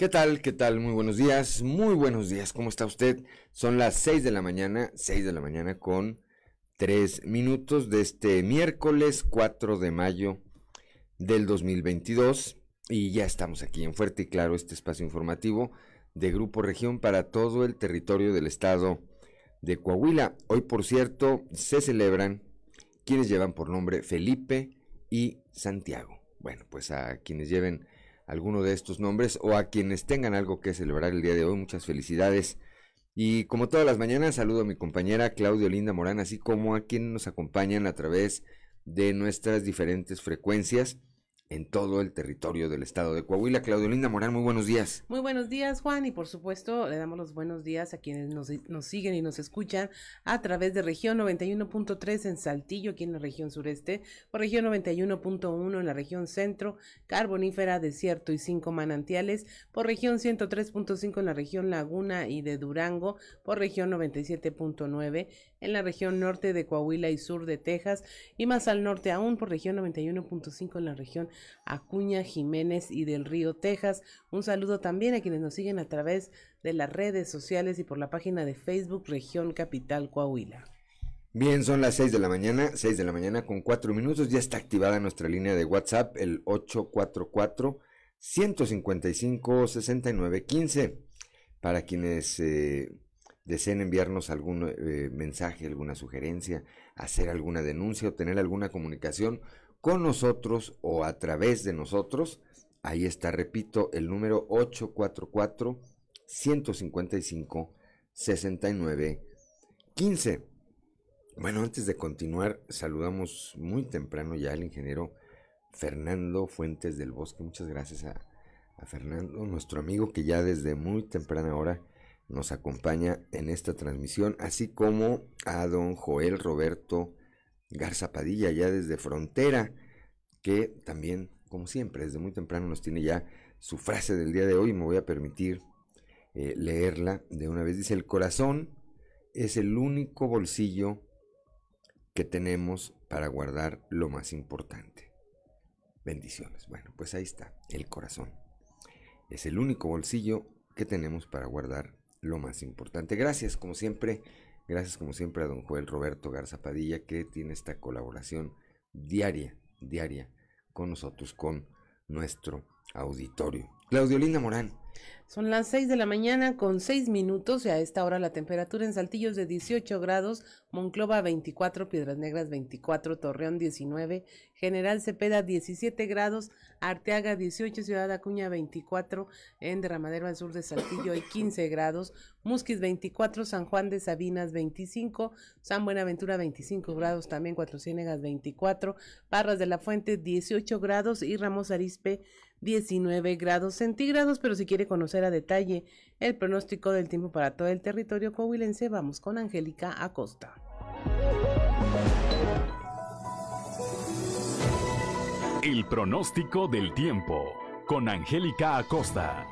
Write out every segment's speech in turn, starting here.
¿Qué tal? ¿Qué tal? Muy buenos días, muy buenos días. ¿Cómo está usted? Son las 6 de la mañana, 6 de la mañana con 3 minutos de este miércoles 4 de mayo del 2022 y ya estamos aquí en Fuerte y Claro, este espacio informativo de Grupo Región para todo el territorio del estado de Coahuila. Hoy, por cierto, se celebran quienes llevan por nombre Felipe y Santiago. Bueno, pues a quienes lleven alguno de estos nombres o a quienes tengan algo que celebrar el día de hoy. Muchas felicidades. Y como todas las mañanas, saludo a mi compañera Claudio Linda Morán, así como a quienes nos acompañan a través de nuestras diferentes frecuencias en todo el territorio del estado de Coahuila. Claudio Linda Morán, muy buenos días. Muy buenos días, Juan, y por supuesto le damos los buenos días a quienes nos, nos siguen y nos escuchan a través de región 91.3 en Saltillo, aquí en la región sureste, por región 91.1 en la región centro, carbonífera, desierto y cinco manantiales, por región 103.5 en la región Laguna y de Durango, por región 97.9 en la región norte de Coahuila y sur de Texas, y más al norte aún por región 91.5 en la región Acuña, Jiménez y del Río, Texas. Un saludo también a quienes nos siguen a través de las redes sociales y por la página de Facebook Región Capital Coahuila. Bien, son las 6 de la mañana, 6 de la mañana con 4 minutos. Ya está activada nuestra línea de WhatsApp, el 844 155 6915 para quienes eh, deseen enviarnos algún eh, mensaje, alguna sugerencia, hacer alguna denuncia o tener alguna comunicación con nosotros o a través de nosotros. Ahí está, repito, el número 844 155 69 15. Bueno, antes de continuar, saludamos muy temprano ya al ingeniero Fernando Fuentes del Bosque. Muchas gracias a Fernando, nuestro amigo que ya desde muy temprana hora nos acompaña en esta transmisión, así como a don Joel Roberto Garza Padilla, ya desde Frontera, que también, como siempre, desde muy temprano nos tiene ya su frase del día de hoy. Me voy a permitir eh, leerla de una vez. Dice, el corazón es el único bolsillo que tenemos para guardar lo más importante. Bendiciones. Bueno, pues ahí está, el corazón. Es el único bolsillo que tenemos para guardar lo más importante. Gracias, como siempre, Gracias como siempre a don Joel Roberto Garza Padilla que tiene esta colaboración diaria, diaria con nosotros, con nuestro auditorio. Claudio Linda Morán. Son las 6 de la mañana con 6 minutos y a esta hora la temperatura en Saltillo es de 18 grados, Monclova 24, Piedras Negras 24, Torreón 19, General Cepeda 17 grados, Arteaga 18, Ciudad Acuña 24, en Derramadero al sur de Saltillo hay 15 grados, Musquis 24, San Juan de Sabinas 25, San Buenaventura 25 grados, también Cuatro Ciénegas 24, Parras de la Fuente 18 grados y Ramos Arispe 19 grados centígrados, pero si quiere conocer a detalle el pronóstico del tiempo para todo el territorio coahuilense, vamos con Angélica Acosta. El pronóstico del tiempo con Angélica Acosta.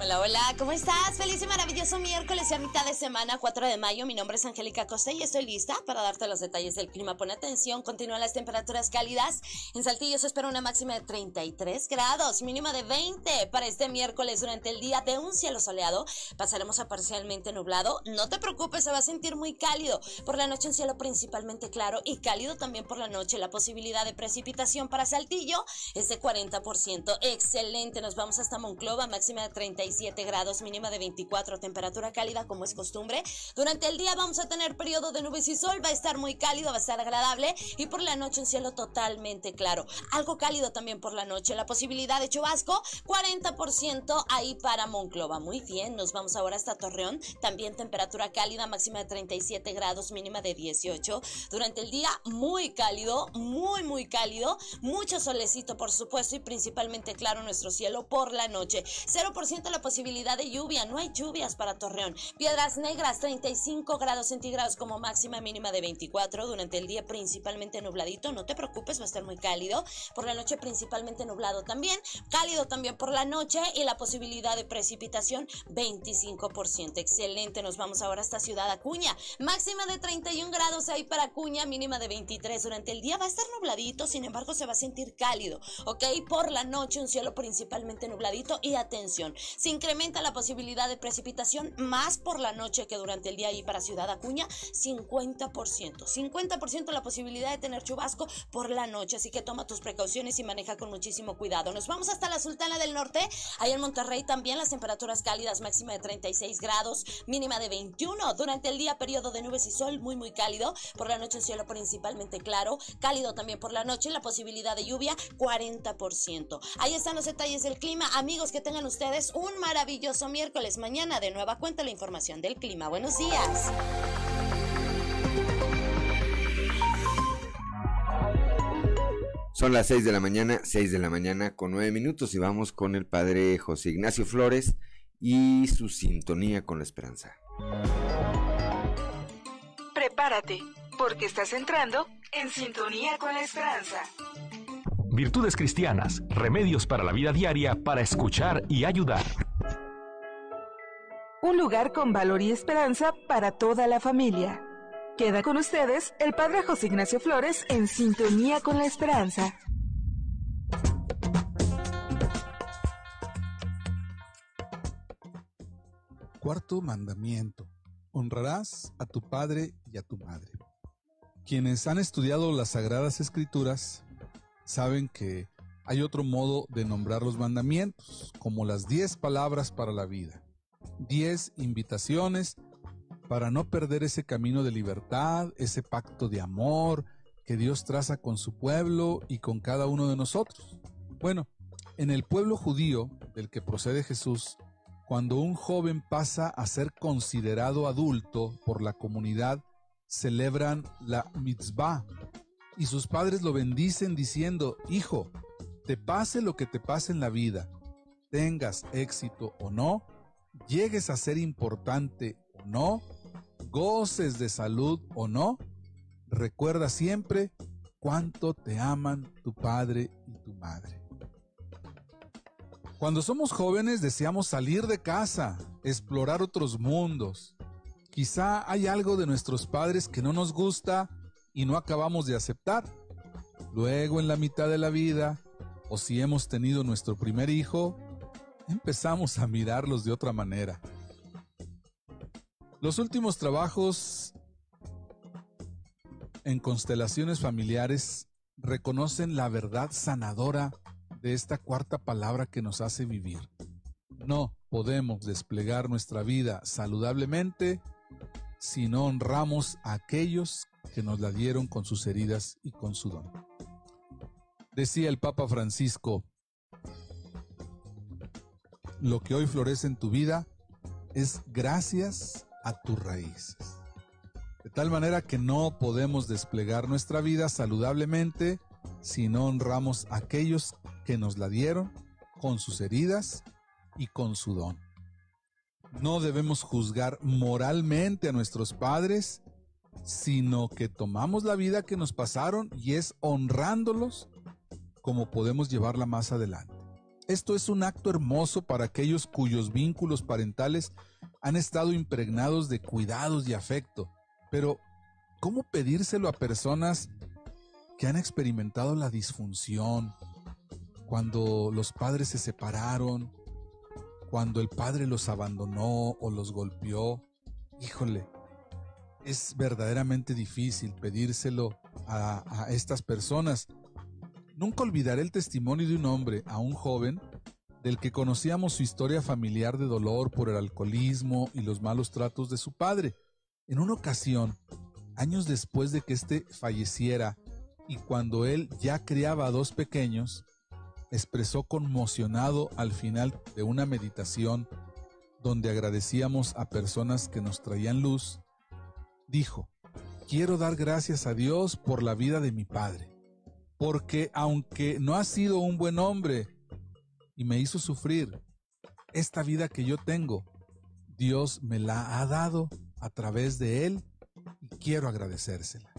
Hola, hola, ¿cómo estás? Feliz y maravilloso miércoles y a mitad de semana, 4 de mayo. Mi nombre es Angélica Costa y estoy lista para darte los detalles del clima. Pon atención, continúan las temperaturas cálidas. En Saltillo se espera una máxima de 33 grados, mínima de 20 para este miércoles durante el día de un cielo soleado. Pasaremos a parcialmente nublado. No te preocupes, se va a sentir muy cálido. Por la noche un cielo principalmente claro y cálido también por la noche. La posibilidad de precipitación para Saltillo es de 40%. Excelente, nos vamos hasta Monclova, máxima de 33 37 grados, mínima de 24, temperatura cálida como es costumbre. Durante el día vamos a tener periodo de nubes y sol, va a estar muy cálido, va a estar agradable y por la noche un cielo totalmente claro. Algo cálido también por la noche, la posibilidad de chubasco, 40% ahí para Monclova. Muy bien, nos vamos ahora hasta Torreón, también temperatura cálida, máxima de 37 grados, mínima de 18. Durante el día muy cálido, muy muy cálido, mucho solecito por supuesto y principalmente claro nuestro cielo por la noche. 0% la posibilidad de lluvia, no hay lluvias para Torreón. Piedras Negras 35 grados centígrados como máxima mínima de 24. Durante el día principalmente nubladito, no te preocupes, va a estar muy cálido. Por la noche principalmente nublado también, cálido también por la noche y la posibilidad de precipitación 25%. Excelente, nos vamos ahora hasta Ciudad Acuña. Máxima de 31 grados ahí para Acuña, mínima de 23. Durante el día va a estar nubladito, sin embargo se va a sentir cálido, ¿ok? Por la noche un cielo principalmente nubladito y atención, se incrementa la posibilidad de precipitación más por la noche que durante el día ahí para Ciudad Acuña, 50%. 50% la posibilidad de tener chubasco por la noche, así que toma tus precauciones y maneja con muchísimo cuidado. Nos vamos hasta la Sultana del Norte, ahí en Monterrey también las temperaturas cálidas, máxima de 36 grados, mínima de 21. Durante el día periodo de nubes y sol muy muy cálido, por la noche un cielo principalmente claro, cálido también por la noche, la posibilidad de lluvia 40%. Ahí están los detalles del clima. Amigos, que tengan ustedes un maravilloso miércoles. Mañana de nueva cuenta la información del clima. Buenos días. Son las 6 de la mañana, 6 de la mañana con 9 minutos y vamos con el padre José Ignacio Flores y su sintonía con la esperanza. Prepárate, porque estás entrando en sintonía con la esperanza. Virtudes cristianas, remedios para la vida diaria para escuchar y ayudar. Un lugar con valor y esperanza para toda la familia. Queda con ustedes el Padre José Ignacio Flores en sintonía con la esperanza. Cuarto mandamiento. Honrarás a tu padre y a tu madre. Quienes han estudiado las Sagradas Escrituras saben que hay otro modo de nombrar los mandamientos, como las diez palabras para la vida, diez invitaciones para no perder ese camino de libertad, ese pacto de amor que Dios traza con su pueblo y con cada uno de nosotros. Bueno, en el pueblo judío del que procede Jesús, cuando un joven pasa a ser considerado adulto por la comunidad, celebran la mitzvah, y sus padres lo bendicen diciendo, Hijo, te pase lo que te pase en la vida, tengas éxito o no, llegues a ser importante o no, goces de salud o no, recuerda siempre cuánto te aman tu padre y tu madre. Cuando somos jóvenes deseamos salir de casa, explorar otros mundos. Quizá hay algo de nuestros padres que no nos gusta y no acabamos de aceptar. Luego en la mitad de la vida, o si hemos tenido nuestro primer hijo, empezamos a mirarlos de otra manera. Los últimos trabajos en constelaciones familiares reconocen la verdad sanadora de esta cuarta palabra que nos hace vivir. No podemos desplegar nuestra vida saludablemente si no honramos a aquellos que nos la dieron con sus heridas y con su don. Decía el Papa Francisco, lo que hoy florece en tu vida es gracias a tus raíces. De tal manera que no podemos desplegar nuestra vida saludablemente si no honramos a aquellos que nos la dieron con sus heridas y con su don. No debemos juzgar moralmente a nuestros padres sino que tomamos la vida que nos pasaron y es honrándolos como podemos llevarla más adelante. Esto es un acto hermoso para aquellos cuyos vínculos parentales han estado impregnados de cuidados y afecto, pero ¿cómo pedírselo a personas que han experimentado la disfunción, cuando los padres se separaron, cuando el padre los abandonó o los golpeó? Híjole, es verdaderamente difícil pedírselo a, estas personas. Nunca olvidaré el testimonio de un hombre a un joven del que conocíamos su historia familiar de dolor por el alcoholismo y los malos tratos de su padre. En una ocasión, años después de que éste falleciera y cuando él ya criaba a dos pequeños, expresó conmocionado al final de una meditación donde agradecíamos a personas que nos traían luz, dijo, quiero dar gracias a Dios por la vida de mi padre, porque aunque no ha sido un buen hombre y me hizo sufrir, esta vida que yo tengo, Dios me la ha dado a través de él y quiero agradecérsela.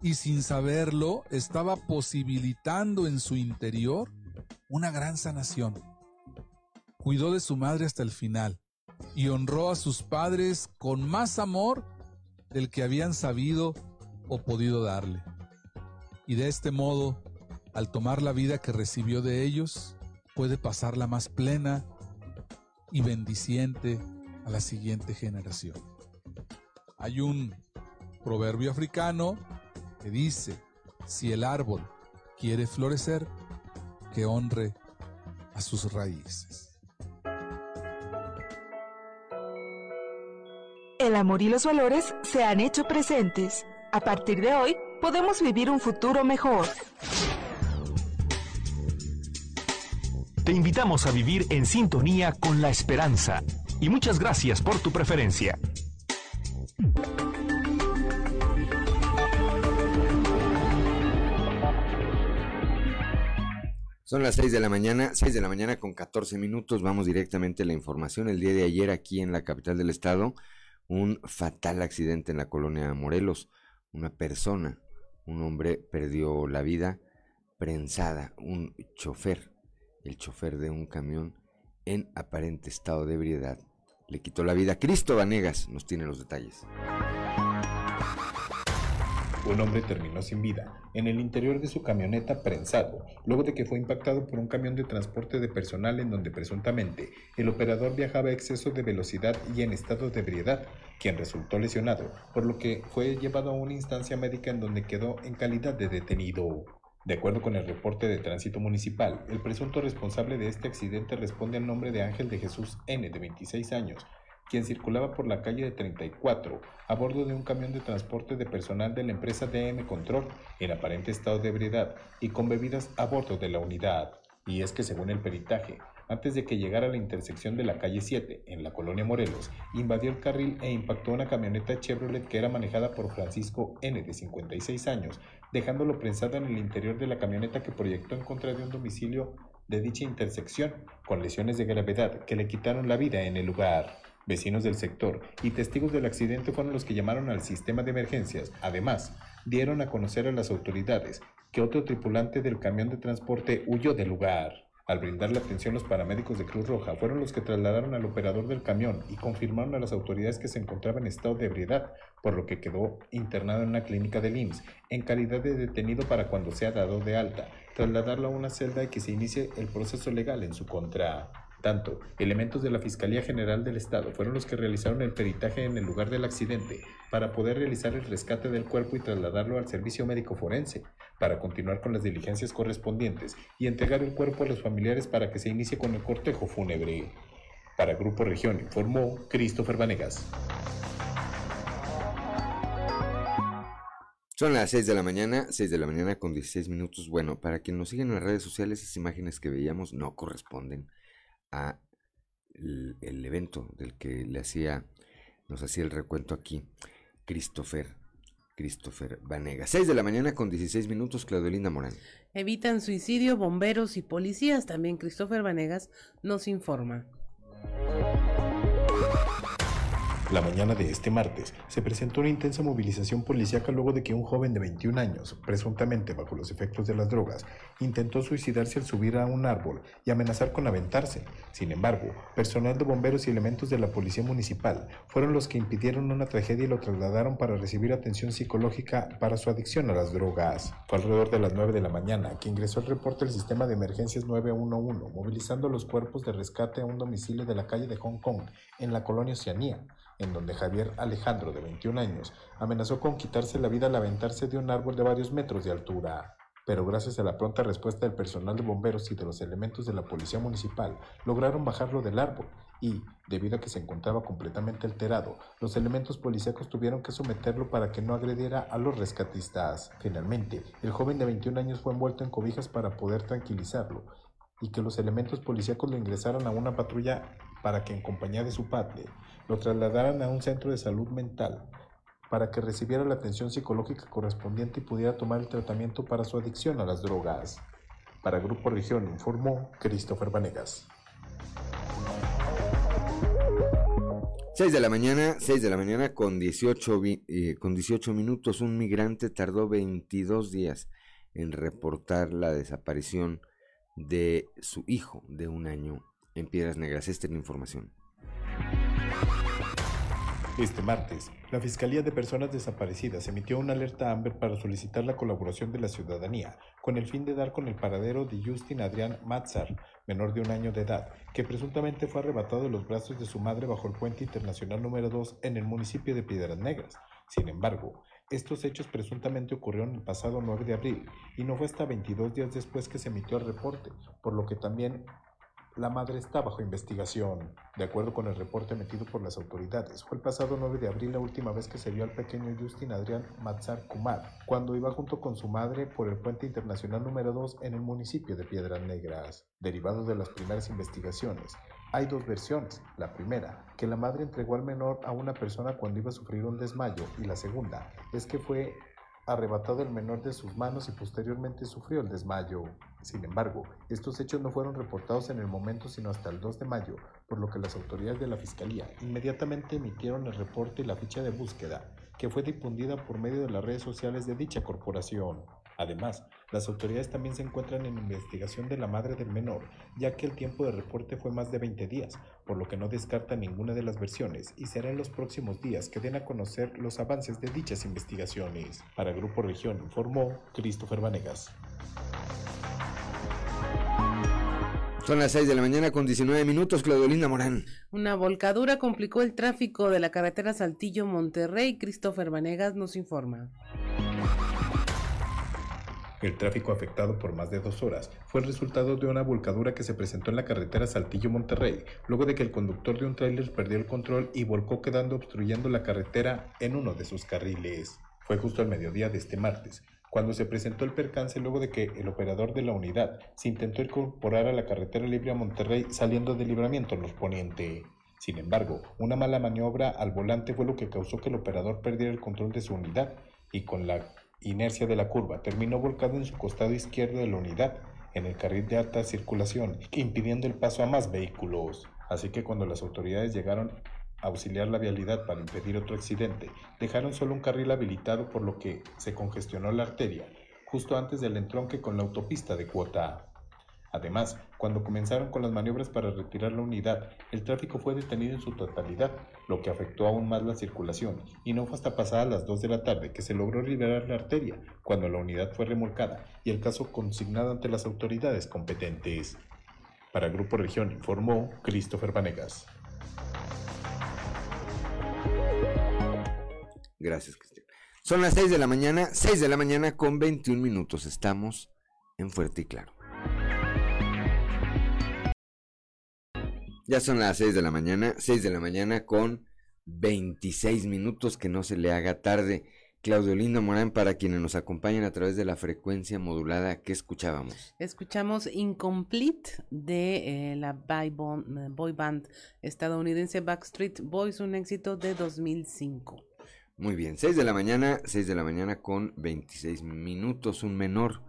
Y sin saberlo, estaba posibilitando en su interior una gran sanación. Cuidó de su madre hasta el final y honró a sus padres con más amor del que habían sabido o podido darle. Y de este modo, al tomar la vida que recibió de ellos, puede pasarla más plena y bendiciente a la siguiente generación. Hay un proverbio africano que dice, si el árbol quiere florecer, que honre a sus raíces. El amor y los valores se han hecho presentes. A partir de hoy, podemos vivir un futuro mejor. Te invitamos a vivir en sintonía con la esperanza. Y muchas gracias por tu preferencia. Son las 6 de la mañana, 6 de la mañana con 14 minutos. Vamos directamente a la información. El día de ayer aquí en la capital del estado un fatal accidente en la colonia Morelos. Una persona, un hombre perdió la vida prensada, un chofer, el chofer de un camión en aparente estado de ebriedad. Le quitó la vida. Cristo Vanegas nos tiene los detalles. Un hombre terminó sin vida en el interior de su camioneta prensado, luego de que fue impactado por un camión de transporte de personal en donde presuntamente el operador viajaba a exceso de velocidad y en estado de ebriedad, quien resultó lesionado, por lo que fue llevado a una instancia médica en donde quedó en calidad de detenido. De acuerdo con el reporte de tránsito municipal, el presunto responsable de este accidente responde al nombre de Ángel de Jesús N, de 26 años, quien circulaba por la calle de 34 a bordo de un camión de transporte de personal de la empresa DM Control en aparente estado de ebriedad y con bebidas a bordo de la unidad. Y es que según el peritaje, antes de que llegara a la intersección de la calle 7, en la colonia Morelos, invadió el carril e impactó una camioneta Chevrolet que era manejada por Francisco N, de 56 años, dejándolo prensado en el interior de la camioneta que proyectó en contra de un domicilio de dicha intersección, con lesiones de gravedad que le quitaron la vida en el lugar. Vecinos del sector y testigos del accidente fueron los que llamaron al sistema de emergencias. Además, dieron a conocer a las autoridades que otro tripulante del camión de transporte huyó del lugar. Al brindar la atención, los paramédicos de Cruz Roja fueron los que trasladaron al operador del camión y confirmaron a las autoridades que se encontraba en estado de ebriedad, por lo que quedó internado en una clínica del IMSS en calidad de detenido para cuando sea dado de alta, trasladarlo a una celda y que se inicie el proceso legal en su contra. Tanto, elementos de la Fiscalía General del Estado fueron los que realizaron el peritaje en el lugar del accidente para poder realizar el rescate del cuerpo y trasladarlo al servicio médico forense, para continuar con las diligencias correspondientes y entregar el cuerpo a los familiares para que se inicie con el cortejo fúnebre. Para Grupo Región informó Christopher Vanegas. Son las 6 de la mañana, 6 de la mañana con 16 minutos. Bueno, para quien nos sigue en las redes sociales, esas imágenes que veíamos no corresponden a el, evento del que le hacía, nos hacía el recuento aquí, Christopher, Christopher Vanega. 6 de la mañana con 16 minutos, Claudelinda Morán. Evitan suicidio, bomberos y policías. También Christopher Vanegas nos informa. La mañana de este martes se presentó una intensa movilización policíaca luego de que un joven de 21 años, presuntamente bajo los efectos de las drogas, intentó suicidarse al subir a un árbol y amenazar con aventarse. Sin embargo, personal de bomberos y elementos de la policía municipal fueron los que impidieron una tragedia y lo trasladaron para recibir atención psicológica para su adicción a las drogas. Fue alrededor de las 9 de la mañana que ingresó el reporte del sistema de emergencias 911, movilizando los cuerpos de rescate a un domicilio de la calle de Hong Kong, en la colonia Oceanía en donde Javier Alejandro, de 21 años, amenazó con quitarse la vida al aventarse de un árbol de varios metros de altura. pero gracias a la pronta respuesta del personal de bomberos y de los elementos de la policía municipal, lograron bajarlo del árbol y, debido a que se encontraba completamente alterado, los elementos policíacos tuvieron que someterlo para que no agrediera a los rescatistas. Finalmente, el joven de 21 años fue envuelto en cobijas para poder tranquilizarlo y que los elementos policíacos lo ingresaran a una patrulla para que en compañía de su padre lo trasladaran a un centro de salud mental para que recibiera la atención psicológica correspondiente y pudiera tomar el tratamiento para su adicción a las drogas. Para Grupo Región informó Christopher Vanegas. 6 de la mañana, 6 de la mañana con 18, eh, con 18 minutos. Un migrante tardó 22 días en reportar la desaparición de su hijo de un año en Piedras Negras. Esta es la información. Este martes, la Fiscalía de Personas Desaparecidas emitió una alerta Amber para solicitar la colaboración de la ciudadanía con el fin de dar con el paradero de Justin Adrián Matzar, menor de un año de edad, que presuntamente fue arrebatado de los brazos de su madre bajo el puente internacional número 2 en el municipio de Piedras Negras. Sin embargo, estos hechos presuntamente ocurrieron el pasado 9 de abril y no fue hasta 22 días después que se emitió el reporte, por lo que también la madre está bajo investigación. De acuerdo con el reporte emitido por las autoridades, fue el pasado 9 de abril la última vez que se vio al pequeño Justin Adrián Matzar Kumar, cuando iba junto con su madre por el puente internacional número 2 en el municipio de Piedras Negras. Derivado de las primeras investigaciones, hay dos versiones. La primera, que la madre entregó al menor a una persona cuando iba a sufrir un desmayo, y la segunda, es que fue arrebatado el menor de sus manos y posteriormente sufrió el desmayo. Sin embargo, estos hechos no fueron reportados en el momento sino hasta el 2 de mayo, por lo que las autoridades de la Fiscalía inmediatamente emitieron el reporte y la ficha de búsqueda, que fue difundida por medio de las redes sociales de dicha corporación. Además, las autoridades también se encuentran en investigación de la madre del menor, ya que el tiempo de reporte fue más de 20 días, por lo que no descarta ninguna de las versiones y será en los próximos días que den a conocer los avances de dichas investigaciones. Para Grupo Región informó Christopher Vanegas. Son las 6 de la mañana con 19 minutos, Claudio Morán. Una volcadura complicó el tráfico de la carretera Saltillo-Monterrey. Christopher Vanegas nos informa. El tráfico afectado por más de dos horas fue el resultado de una volcadura que se presentó en la carretera Saltillo-Monterrey, luego de que el conductor de un tráiler perdió el control y volcó quedando obstruyendo la carretera en uno de sus carriles. Fue justo al mediodía de este martes, cuando se presentó el percance luego de que el operador de la unidad se intentó incorporar a la carretera libre a Monterrey saliendo del libramiento Los Poniente. Sin embargo, una mala maniobra al volante fue lo que causó que el operador perdiera el control de su unidad y con la inercia de la curva, terminó volcado en su costado izquierdo de la unidad, en el carril de alta circulación, impidiendo el paso a más vehículos. Así que cuando las autoridades llegaron a auxiliar la vialidad para impedir otro accidente, dejaron solo un carril habilitado por lo que se congestionó la arteria, justo antes del entronque con la autopista de cuota Además, cuando comenzaron con las maniobras para retirar la unidad, el tráfico fue detenido en su totalidad, lo que afectó aún más la circulación, y no fue hasta pasadas las 2 de la tarde que se logró liberar la arteria, cuando la unidad fue remolcada y el caso consignado ante las autoridades competentes. Para Grupo Región informó Christopher Vanegas. Gracias, Cristian. Son las 6 de la mañana, 6 de la mañana con 21 minutos. Estamos en Fuerte y Claro. Ya son las 6 de la mañana, 6 de la mañana con 26 minutos, que no se le haga tarde. Claudio Lindo Morán, para quienes nos acompañan a través de la frecuencia modulada, ¿qué escuchábamos? Escuchamos Incomplete de eh, la boy band estadounidense Backstreet Boys, un éxito de 2005. Muy bien, 6 de la mañana, 6 de la mañana con 26 minutos. Un menor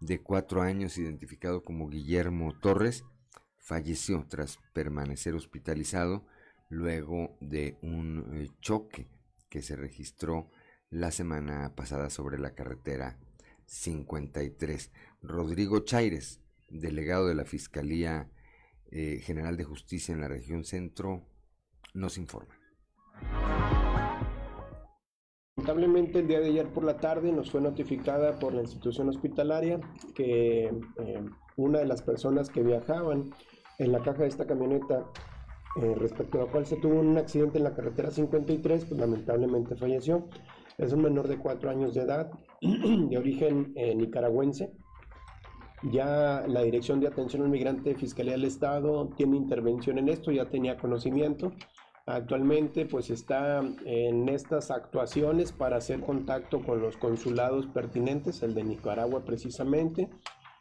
de 4 años identificado como Guillermo Torres falleció tras permanecer hospitalizado luego de un eh, choque que se registró la semana pasada sobre la carretera 53. Rodrigo Chaires, delegado de la Fiscalía eh, General de Justicia en la región centro, nos informa. Lamentablemente el día de ayer por la tarde nos fue notificada por la institución hospitalaria que eh, una de las personas que viajaban en la caja de esta camioneta eh, respecto a la cual se tuvo un accidente en la carretera 53, pues lamentablemente falleció. Es un menor de cuatro años de edad, de origen eh, nicaragüense. Ya la Dirección de Atención al Migrante de Fiscalía del Estado tiene intervención en esto, ya tenía conocimiento. Actualmente pues está en estas actuaciones para hacer contacto con los consulados pertinentes, el de Nicaragua precisamente,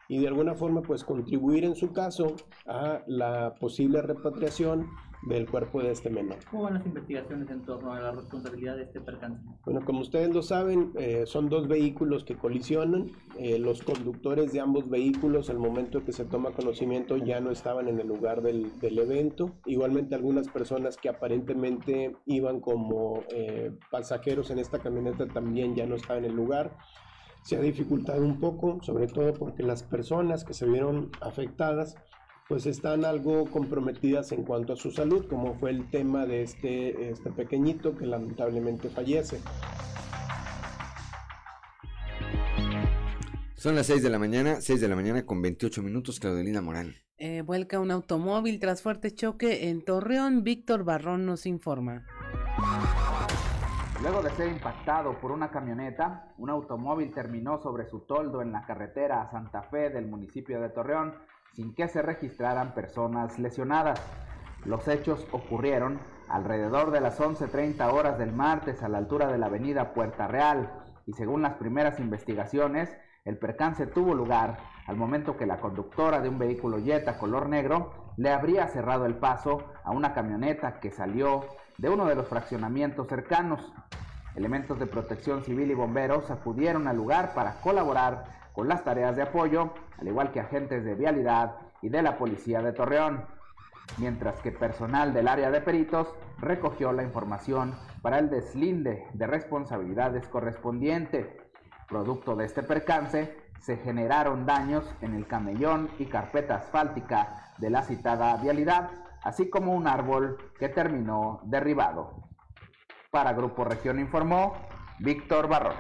y de alguna forma pues contribuir en su caso a la posible repatriación del cuerpo de este menor. ¿Cómo van las investigaciones en torno a la responsabilidad de este percance? Bueno, como ustedes lo saben, eh, son dos vehículos que colisionan. Eh, los conductores de ambos vehículos, al momento que se toma conocimiento, ya no estaban en el lugar del, del evento. Igualmente, algunas personas que aparentemente iban como eh, pasajeros en esta camioneta también ya no estaban en el lugar se ha dificultado un poco, sobre todo porque las personas que se vieron afectadas pues están algo comprometidas en cuanto a su salud, como fue el tema de este, este pequeñito que lamentablemente fallece. Son las 6 de la mañana, 6 de la mañana con 28 minutos, Claudelina Morán. Eh, vuelca un automóvil tras fuerte choque en Torreón. Víctor Barrón nos informa. Luego de ser impactado por una camioneta, un automóvil terminó sobre su toldo en la carretera a Santa Fe del municipio de Torreón sin que se registraran personas lesionadas. Los hechos ocurrieron alrededor de las 11.30 horas del martes a la altura de la avenida Puerta Real y según las primeras investigaciones, el percance tuvo lugar al momento que la conductora de un vehículo Jetta color negro le habría cerrado el paso a una camioneta que salió de uno de los fraccionamientos cercanos. Elementos de protección civil y bomberos acudieron al lugar para colaborar con las tareas de apoyo, al igual que agentes de vialidad y de la policía de Torreón, mientras que personal del área de peritos recogió la información para el deslinde de responsabilidades correspondiente. Producto de este percance, se generaron daños en el camellón y carpeta asfáltica de la citada vialidad, así como un árbol que terminó derribado. Para Grupo Región informó Víctor Barrón.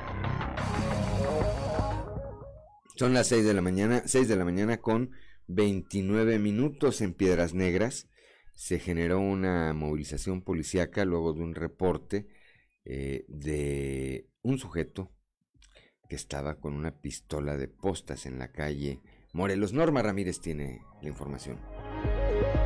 Son las 6 de la mañana, 6 de la mañana con 29 minutos en Piedras Negras. Se generó una movilización policíaca luego de un reporte eh, de un sujeto que estaba con una pistola de postas en la calle Morelos. Norma Ramírez tiene la información.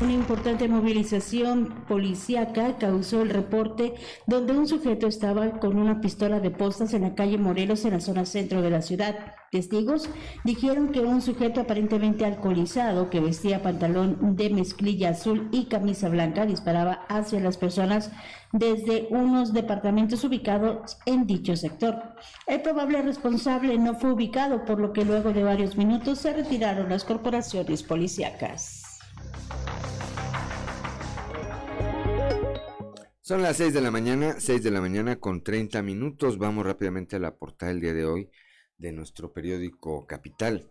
Una importante movilización policíaca causó el reporte donde un sujeto estaba con una pistola de postas en la calle Morelos en la zona centro de la ciudad. Testigos dijeron que un sujeto aparentemente alcoholizado que vestía pantalón de mezclilla azul y camisa blanca disparaba hacia las personas desde unos departamentos ubicados en dicho sector. El probable responsable no fue ubicado, por lo que luego de varios minutos se retiraron las corporaciones policíacas. Son las 6 de la mañana, 6 de la mañana con 30 minutos. Vamos rápidamente a la portada del día de hoy de nuestro periódico Capital.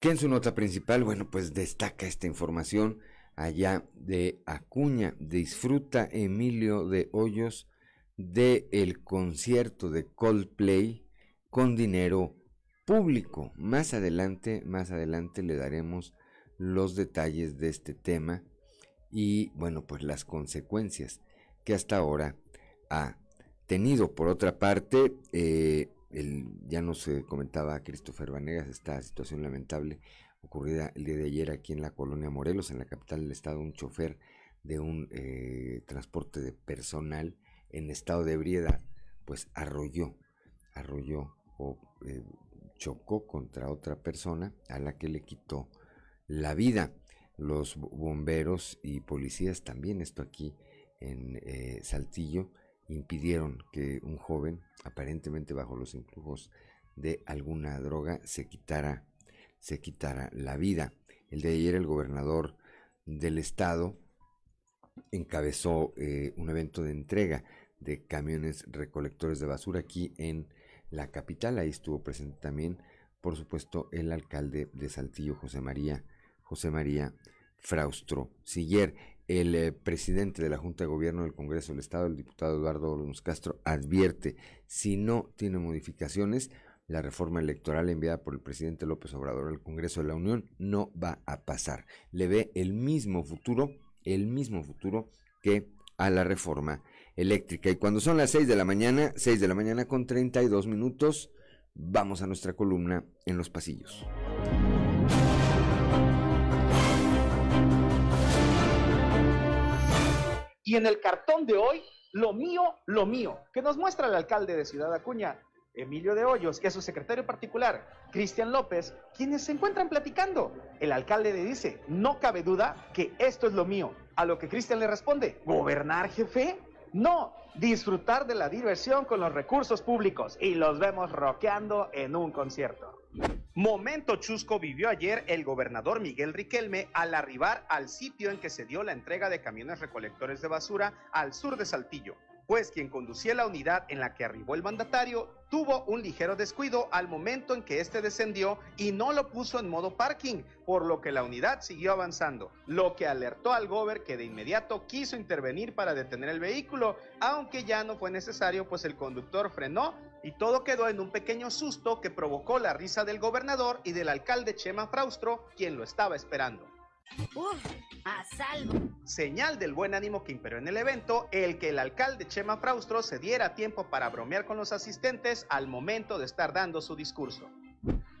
Que en su nota principal, bueno, pues destaca esta información allá de Acuña. Disfruta Emilio de Hoyos de el concierto de Coldplay con dinero público. Más adelante, más adelante le daremos los detalles de este tema y bueno, pues las consecuencias que hasta ahora ha tenido. Por otra parte, eh, el, ya nos comentaba Christopher Vanegas esta situación lamentable ocurrida el día de ayer aquí en la colonia Morelos, en la capital del estado, un chofer de un eh, transporte de personal en estado de ebriedad, pues arrolló, arrolló o eh, chocó contra otra persona a la que le quitó la vida. Los bomberos y policías también, esto aquí en eh, Saltillo impidieron que un joven, aparentemente bajo los influjos de alguna droga, se quitara, se quitara la vida. El de ayer el gobernador del estado encabezó eh, un evento de entrega de camiones recolectores de basura aquí en la capital. Ahí estuvo presente también, por supuesto, el alcalde de Saltillo, José María, José María Fraustro Siller. El eh, presidente de la Junta de Gobierno del Congreso del Estado, el diputado Eduardo Olmos Castro, advierte, si no tiene modificaciones, la reforma electoral enviada por el presidente López Obrador al Congreso de la Unión no va a pasar. Le ve el mismo futuro, el mismo futuro que a la reforma eléctrica. Y cuando son las 6 de la mañana, 6 de la mañana con 32 minutos, vamos a nuestra columna en los pasillos. Y en el cartón de hoy, lo mío, lo mío, que nos muestra el alcalde de Ciudad Acuña, Emilio de Hoyos, y a su secretario particular, Cristian López, quienes se encuentran platicando. El alcalde le dice, no cabe duda que esto es lo mío. A lo que Cristian le responde, ¿gobernar jefe? No, disfrutar de la diversión con los recursos públicos. Y los vemos rockeando en un concierto. Momento chusco vivió ayer el gobernador Miguel Riquelme al arribar al sitio en que se dio la entrega de camiones recolectores de basura al sur de Saltillo pues quien conducía la unidad en la que arribó el mandatario tuvo un ligero descuido al momento en que éste descendió y no lo puso en modo parking, por lo que la unidad siguió avanzando, lo que alertó al gober que de inmediato quiso intervenir para detener el vehículo, aunque ya no fue necesario pues el conductor frenó y todo quedó en un pequeño susto que provocó la risa del gobernador y del alcalde Chema Fraustro, quien lo estaba esperando. Uf, a salvo. Señal del buen ánimo que imperó en el evento, el que el alcalde Chema Fraustro se diera tiempo para bromear con los asistentes al momento de estar dando su discurso.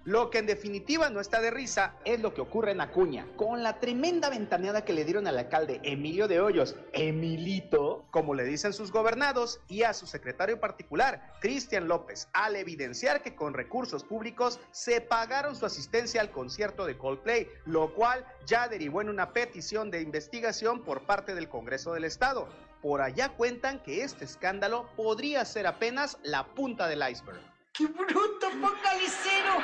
Lo que en definitiva no está de risa es lo que ocurre en Acuña, con la tremenda ventaneada que le dieron al alcalde Emilio de Hoyos, Emilito, como le dicen sus gobernados, y a su secretario particular, Cristian López, al evidenciar que con recursos públicos se pagaron su asistencia al concierto de Coldplay, lo cual ya derivó en una petición de investigación por parte del Congreso del Estado. Por allá cuentan que este escándalo podría ser apenas la punta del iceberg. ¡Qué bruto, focalicero!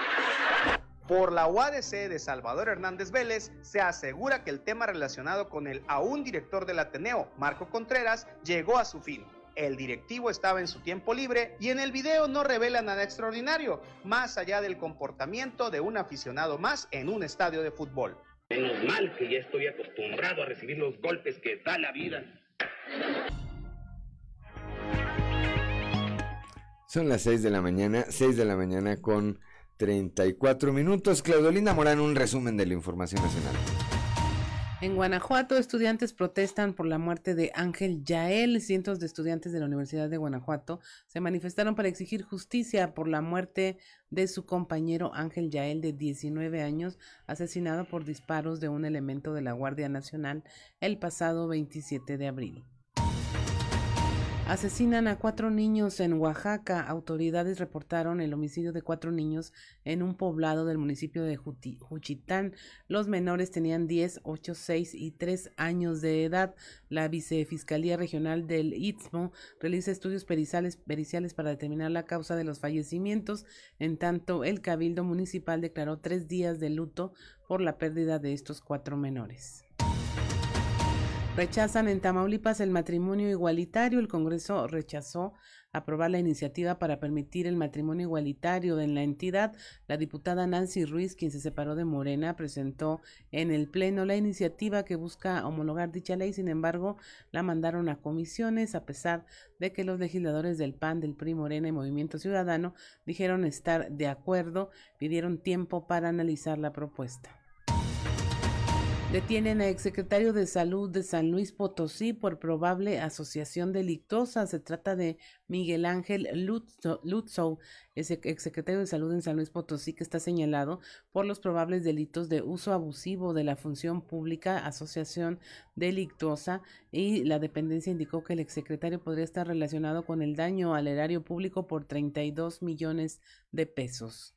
Por la UADC de Salvador Hernández Vélez se asegura que el tema relacionado con el aún director del Ateneo, Marco Contreras, llegó a su fin. El directivo estaba en su tiempo libre y en el video no revela nada extraordinario, más allá del comportamiento de un aficionado más en un estadio de fútbol. Menos mal que ya estoy acostumbrado a recibir los golpes que da la vida. Son las 6 de la mañana, 6 de la mañana con 34 minutos. Claudolinda Morán, un resumen de la información nacional. En Guanajuato, estudiantes protestan por la muerte de Ángel Yael. Cientos de estudiantes de la Universidad de Guanajuato se manifestaron para exigir justicia por la muerte de su compañero Ángel Yael, de 19 años, asesinado por disparos de un elemento de la Guardia Nacional el pasado 27 de abril. Asesinan a cuatro niños en Oaxaca. Autoridades reportaron el homicidio de cuatro niños en un poblado del municipio de Juchitán. Los menores tenían 10, 8, 6 y 3 años de edad. La Vicefiscalía Regional del Istmo realiza estudios periciales, periciales para determinar la causa de los fallecimientos. En tanto, el Cabildo Municipal declaró tres días de luto por la pérdida de estos cuatro menores. Rechazan en Tamaulipas el matrimonio igualitario. El Congreso rechazó aprobar la iniciativa para permitir el matrimonio igualitario en la entidad. La diputada Nancy Ruiz, quien se separó de Morena, presentó en el Pleno la iniciativa que busca homologar dicha ley. Sin embargo, la mandaron a comisiones, a pesar de que los legisladores del PAN, del PRI, Morena y Movimiento Ciudadano dijeron estar de acuerdo, pidieron tiempo para analizar la propuesta. Detienen a exsecretario de Salud de San Luis Potosí por probable asociación delictosa. Se trata de Miguel Ángel Lutzow, exsecretario de Salud en San Luis Potosí, que está señalado por los probables delitos de uso abusivo de la función pública, asociación delictuosa, y la dependencia indicó que el exsecretario podría estar relacionado con el daño al erario público por 32 millones de pesos.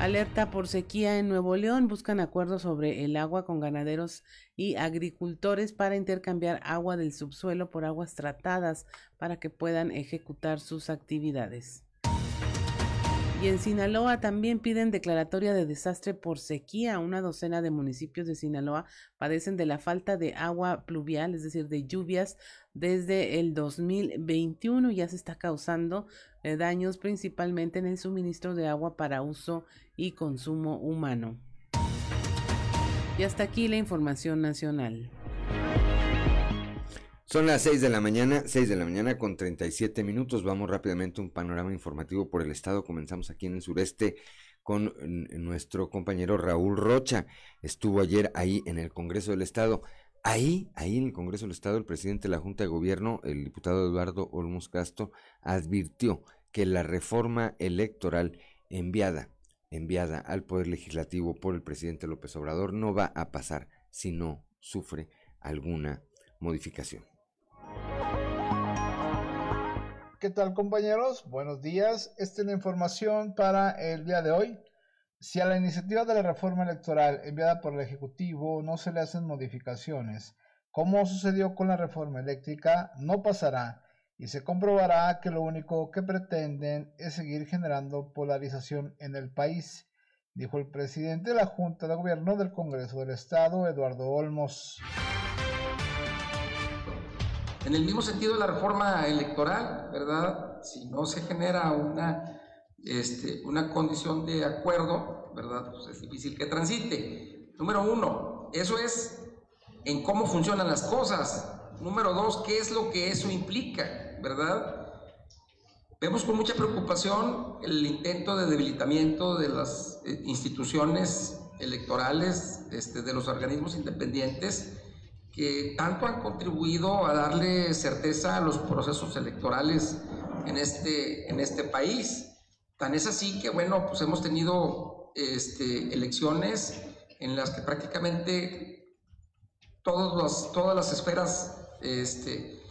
Alerta por sequía en Nuevo León. Buscan acuerdos sobre el agua con ganaderos y agricultores para intercambiar agua del subsuelo por aguas tratadas para que puedan ejecutar sus actividades. Y en Sinaloa también piden declaratoria de desastre por sequía. Una docena de municipios de Sinaloa padecen de la falta de agua pluvial, es decir, de lluvias, desde el 2021. Ya se está causando eh, daños principalmente en el suministro de agua para uso y consumo humano. Y hasta aquí la información nacional. Son las 6 de la mañana, 6 de la mañana con 37 minutos. Vamos rápidamente a un panorama informativo por el estado. Comenzamos aquí en el sureste con nuestro compañero Raúl Rocha. Estuvo ayer ahí en el Congreso del Estado. Ahí, ahí en el Congreso del Estado, el presidente de la Junta de Gobierno, el diputado Eduardo Olmos Castro, advirtió que la reforma electoral enviada, enviada al Poder Legislativo por el presidente López Obrador no va a pasar si no sufre alguna modificación. ¿Qué tal compañeros? Buenos días. Esta es la información para el día de hoy. Si a la iniciativa de la reforma electoral enviada por el Ejecutivo no se le hacen modificaciones, como sucedió con la reforma eléctrica, no pasará y se comprobará que lo único que pretenden es seguir generando polarización en el país, dijo el presidente de la Junta de Gobierno del Congreso del Estado, Eduardo Olmos. En el mismo sentido de la reforma electoral, ¿verdad? Si no se genera una, este, una condición de acuerdo, ¿verdad? Pues es difícil que transite. Número uno, eso es en cómo funcionan las cosas. Número dos, ¿qué es lo que eso implica? ¿Verdad? Vemos con mucha preocupación el intento de debilitamiento de las eh, instituciones electorales, este, de los organismos independientes, que tanto han contribuido a darle certeza a los procesos electorales en este, en este país. Tan es así que, bueno, pues hemos tenido este, elecciones en las que prácticamente todos todas las esferas este,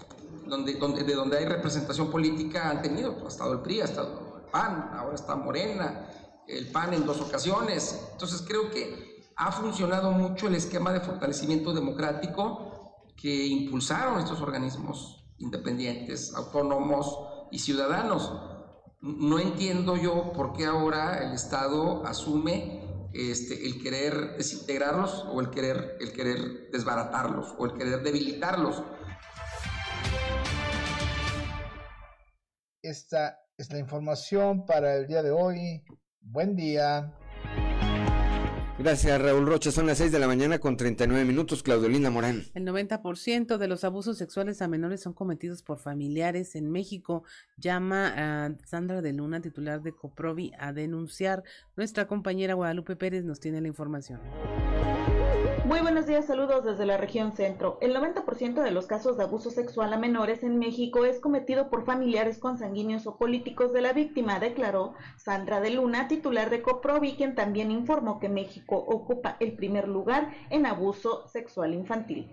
donde, donde, de donde hay representación política han tenido, pues, ha estado el PRI, ha estado el PAN, ahora está Morena, el PAN en dos ocasiones. Entonces creo que ha funcionado mucho el esquema de fortalecimiento democrático que impulsaron estos organismos independientes, autónomos y ciudadanos. No entiendo yo por qué ahora el Estado asume este, el querer desintegrarlos o el querer, el querer desbaratarlos o el querer debilitarlos. Esta es la información para el día de hoy. Buen día. Gracias, Raúl Rocha. Son las 6 de la mañana con 39 minutos. Claudelina Morán. El 90% de los abusos sexuales a menores son cometidos por familiares en México. Llama a Sandra de Luna, titular de Coprovi, a denunciar. Nuestra compañera Guadalupe Pérez nos tiene la información. Muy buenos días, saludos desde la región centro. El 90% de los casos de abuso sexual a menores en México es cometido por familiares consanguíneos o políticos de la víctima, declaró Sandra de Luna, titular de Coprovi, quien también informó que México ocupa el primer lugar en abuso sexual infantil.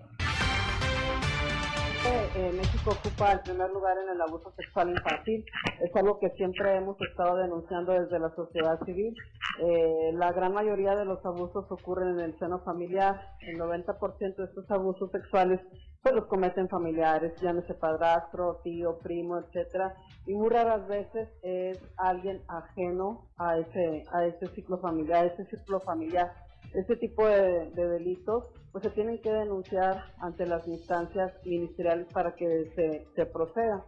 Eh, México ocupa el primer lugar en el abuso sexual infantil. Es algo que siempre hemos estado denunciando desde la sociedad civil. Eh, la gran mayoría de los abusos ocurren en el seno familiar. El 90% de estos abusos sexuales pues los cometen familiares, llámese padrastro, tío, primo, etcétera, y muy raras veces es alguien ajeno a ese a ese ciclo familiar, a ese ciclo familiar este tipo de, delitos pues se tienen que denunciar ante las instancias ministeriales para que se, se proceda.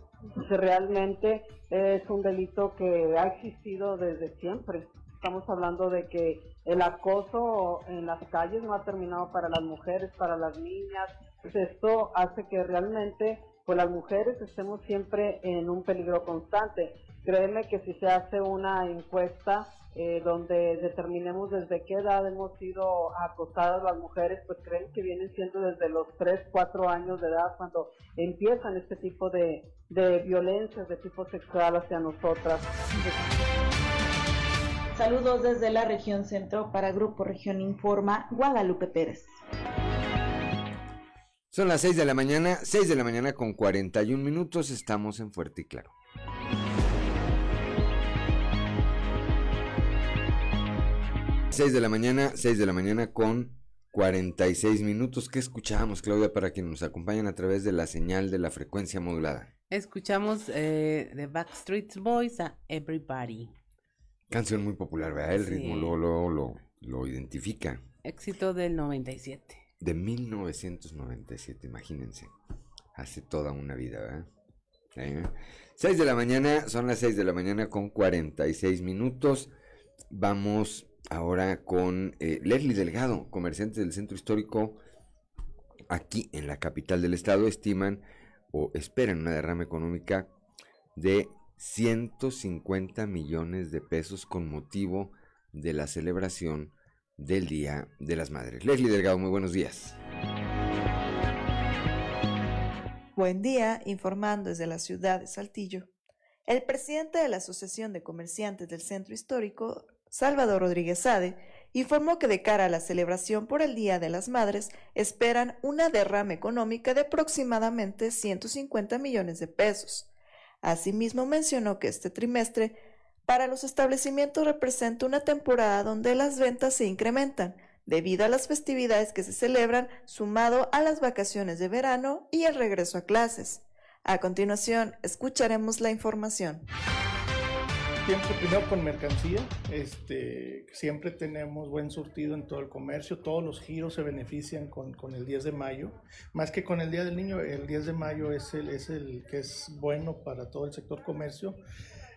Si realmente es un delito que ha existido desde siempre. Estamos hablando de que el acoso en las calles no ha terminado para las mujeres, para las niñas. Pues esto hace que realmente pues las mujeres estemos siempre en un peligro constante. Créeme que si se hace una encuesta eh, donde determinemos desde qué edad hemos sido acosadas las mujeres, pues creen que vienen siendo desde los 3, 4 años de edad cuando empiezan este tipo de, de violencias de tipo sexual hacia nosotras. Saludos desde la región centro para Grupo Región Informa, Guadalupe Pérez. Son las 6 de la mañana, 6 de la mañana con 41 minutos, estamos en Fuerte y Claro. 6 de la mañana, 6 de la mañana con 46 minutos. ¿Qué escuchamos, Claudia, para quienes nos acompañan a través de la señal de la frecuencia modulada? Escuchamos eh, de Backstreet Boys a Everybody. Canción muy popular, ¿verdad? El ritmo lo, lo, lo, identifica. Éxito del 97. De 1997, imagínense. Hace toda una vida, ¿verdad? 6 de la mañana, son las 6 de la mañana con 46 minutos. Vamos ahora con eh, Leslie Delgado, comerciantes del centro histórico aquí en la capital del estado, estiman o esperan una derrama económica de 150 millones de pesos con motivo de la celebración del Día de las Madres. Leslie Delgado, muy buenos días. Buen día, informando desde la ciudad de Saltillo. El presidente de la Asociación de Comerciantes del Centro Histórico, Salvador Rodríguez Sade, informó que de cara a la celebración por el Día de las Madres esperan una derrama económica de aproximadamente 150 millones de pesos. Asimismo mencionó que este trimestre para los establecimientos representa una temporada donde las ventas se incrementan debido a las festividades que se celebran sumado a las vacaciones de verano y el regreso a clases. A continuación, escucharemos la información. Siempre primero con mercancía, este, siempre tenemos buen surtido en todo el comercio, todos los giros se benefician con, con, el 10 de mayo, más que con el Día del Niño, el 10 de mayo es el, es el que es bueno para todo el sector comercio,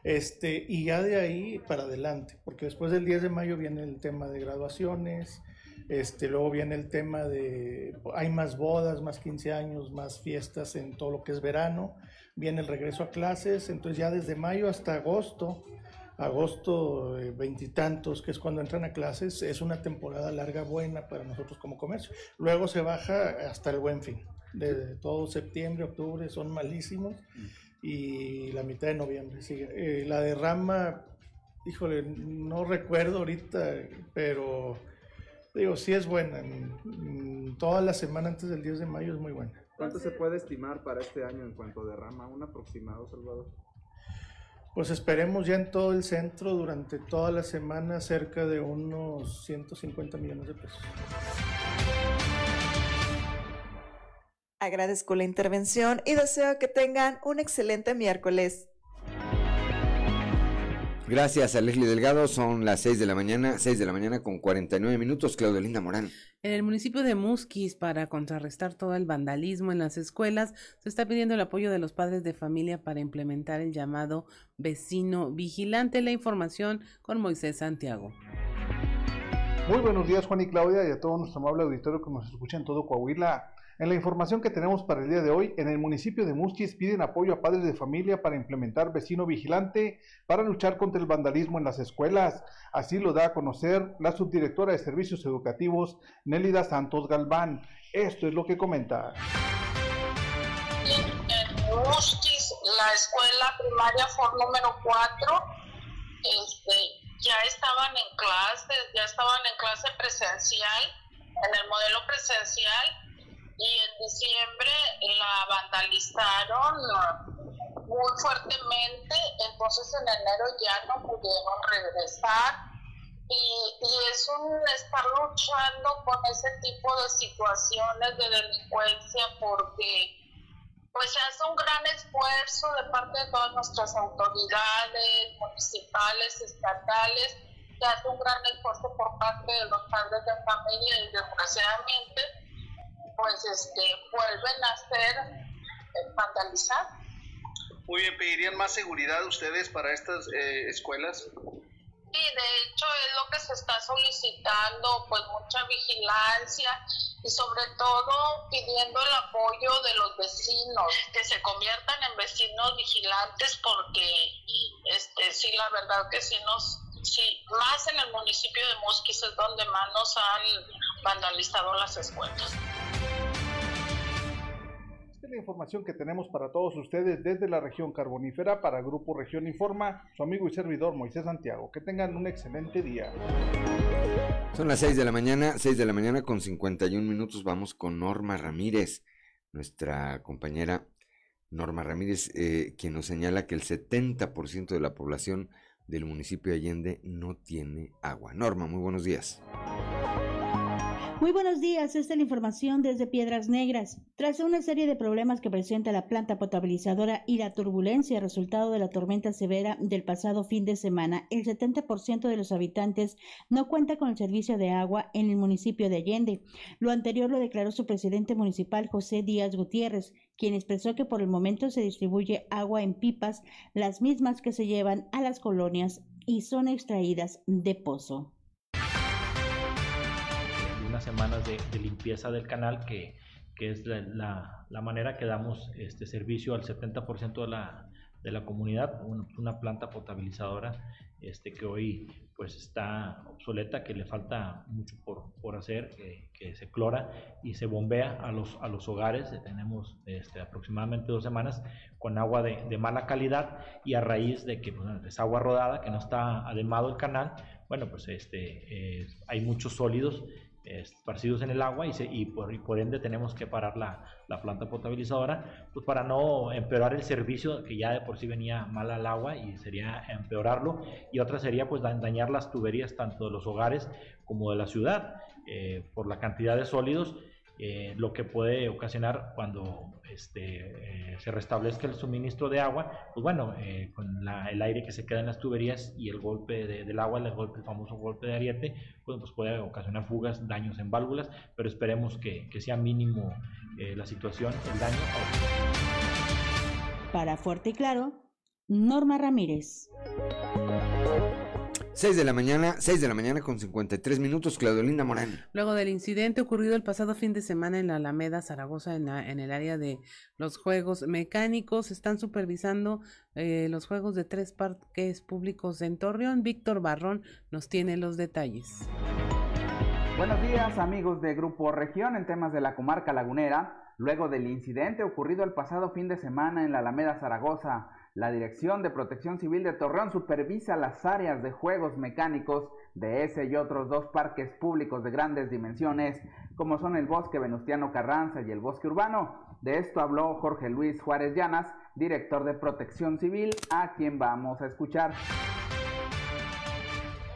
este, y ya de ahí para adelante, porque después del 10 de mayo viene el tema de graduaciones, este, luego viene el tema de, hay más bodas, más 15 años, más fiestas en todo lo que es verano, viene el regreso a clases, entonces ya desde mayo hasta agosto, agosto veintitantos, que es cuando entran a clases, es una temporada larga buena para nosotros como comercio. Luego se baja hasta el buen fin, de todo septiembre, octubre son malísimos y la mitad de noviembre sigue. Eh, la derrama, híjole, no recuerdo ahorita, pero digo, sí es buena. Toda la semana antes del 10 de mayo es muy buena. ¿Cuánto se puede estimar para este año en cuanto a derrama? ¿Un aproximado, Salvador? Pues esperemos ya en todo el centro durante toda la semana cerca de unos 150 millones de pesos. Agradezco la intervención y deseo que tengan un excelente miércoles. Gracias a Leslie Delgado, son las 6 de la mañana, 6 de la mañana con 49 minutos, Claudio Linda Morán. En el municipio de Musquis, para contrarrestar todo el vandalismo en las escuelas, se está pidiendo el apoyo de los padres de familia para implementar el llamado vecino vigilante. La información con Moisés Santiago. Muy buenos días, Juan y Claudia, y a todo nuestro amable auditorio que nos escucha en todo Coahuila. En la información que tenemos para el día de hoy, en el municipio de Musquis piden apoyo a padres de familia para implementar vecino vigilante para luchar contra el vandalismo en las escuelas. Así lo da a conocer la subdirectora de Servicios Educativos, Nélida Santos Galván. Esto es lo que comenta. En Musquis, la escuela primaria for número 4, este, ya estaban en clase, ya estaban en clase presencial, en el modelo presencial y en diciembre la vandalizaron muy fuertemente, entonces en enero ya no pudieron regresar. Y, y, es un estar luchando con ese tipo de situaciones de delincuencia porque pues se hace un gran esfuerzo de parte de todas nuestras autoridades municipales, estatales, se hace un gran esfuerzo por parte de los padres de familia y desgraciadamente pues este, vuelven a hacer eh, vandalizar. Muy bien, ¿pedirían más seguridad ustedes para estas eh, escuelas? Sí, de hecho es lo que se está solicitando, pues mucha vigilancia y sobre todo pidiendo el apoyo de los vecinos, que se conviertan en vecinos vigilantes porque este sí, la verdad que sí nos, sí, más en el municipio de Mosquis es donde más nos han vandalizado las escuelas. Información que tenemos para todos ustedes desde la región carbonífera para Grupo Región Informa, su amigo y servidor Moisés Santiago. Que tengan un excelente día. Son las 6 de la mañana, 6 de la mañana con 51 minutos. Vamos con Norma Ramírez, nuestra compañera Norma Ramírez, eh, quien nos señala que el 70% de la población del municipio de Allende no tiene agua. Norma, muy buenos días. Muy buenos días, esta es la información desde Piedras Negras. Tras una serie de problemas que presenta la planta potabilizadora y la turbulencia resultado de la tormenta severa del pasado fin de semana, el 70% de los habitantes no cuenta con el servicio de agua en el municipio de Allende. Lo anterior lo declaró su presidente municipal José Díaz Gutiérrez, quien expresó que por el momento se distribuye agua en pipas, las mismas que se llevan a las colonias y son extraídas de pozo semanas de, limpieza del canal que, que es la, la, manera que damos este servicio al 70% de la, de la comunidad, una planta potabilizadora este, que hoy pues está obsoleta, que le falta mucho por, por hacer, que, se clora y se bombea a los, a los hogares. Tenemos este, aproximadamente dos semanas con agua de, de, mala calidad y a raíz de que pues, es agua rodada, que no está ademado el canal, bueno, pues este, eh, hay muchos sólidos esparcidos en el agua y, por, y, ende tenemos que parar la, la, planta potabilizadora pues para no empeorar el servicio que ya de por sí venía mal al agua y sería empeorarlo. Y otra sería pues dañar las tuberías tanto de los hogares como de la ciudad eh, por la cantidad de sólidos eh, lo que puede ocasionar cuando este, eh, se restablezca el suministro de agua, pues bueno, eh, con el aire que se queda en las tuberías y el golpe de, del agua, el, famoso golpe de ariete, pues, pues, puede ocasionar fugas, daños en válvulas, pero esperemos que, que sea mínimo la situación, el daño. Para Fuerte y Claro, Norma Ramírez. 6 de la mañana, 6 de la mañana con 53 minutos, Claudelinda Morán. Luego del incidente ocurrido el pasado fin de semana en la Alameda, Zaragoza, en, la, en el área de los juegos mecánicos, están supervisando eh, los juegos de tres parques públicos en Torreón. Víctor Barrón nos tiene los detalles. Buenos días amigos de Grupo Región en temas de la comarca lagunera. Luego del incidente ocurrido el pasado fin de semana en la Alameda Zaragoza, la Dirección de Protección Civil de Torreón supervisa las áreas de juegos mecánicos de ese y otros dos parques públicos de grandes dimensiones, como son el Bosque Venustiano Carranza y el Bosque Urbano. De esto habló Jorge Luis Juárez Llanas, director de Protección Civil, a quien vamos a escuchar.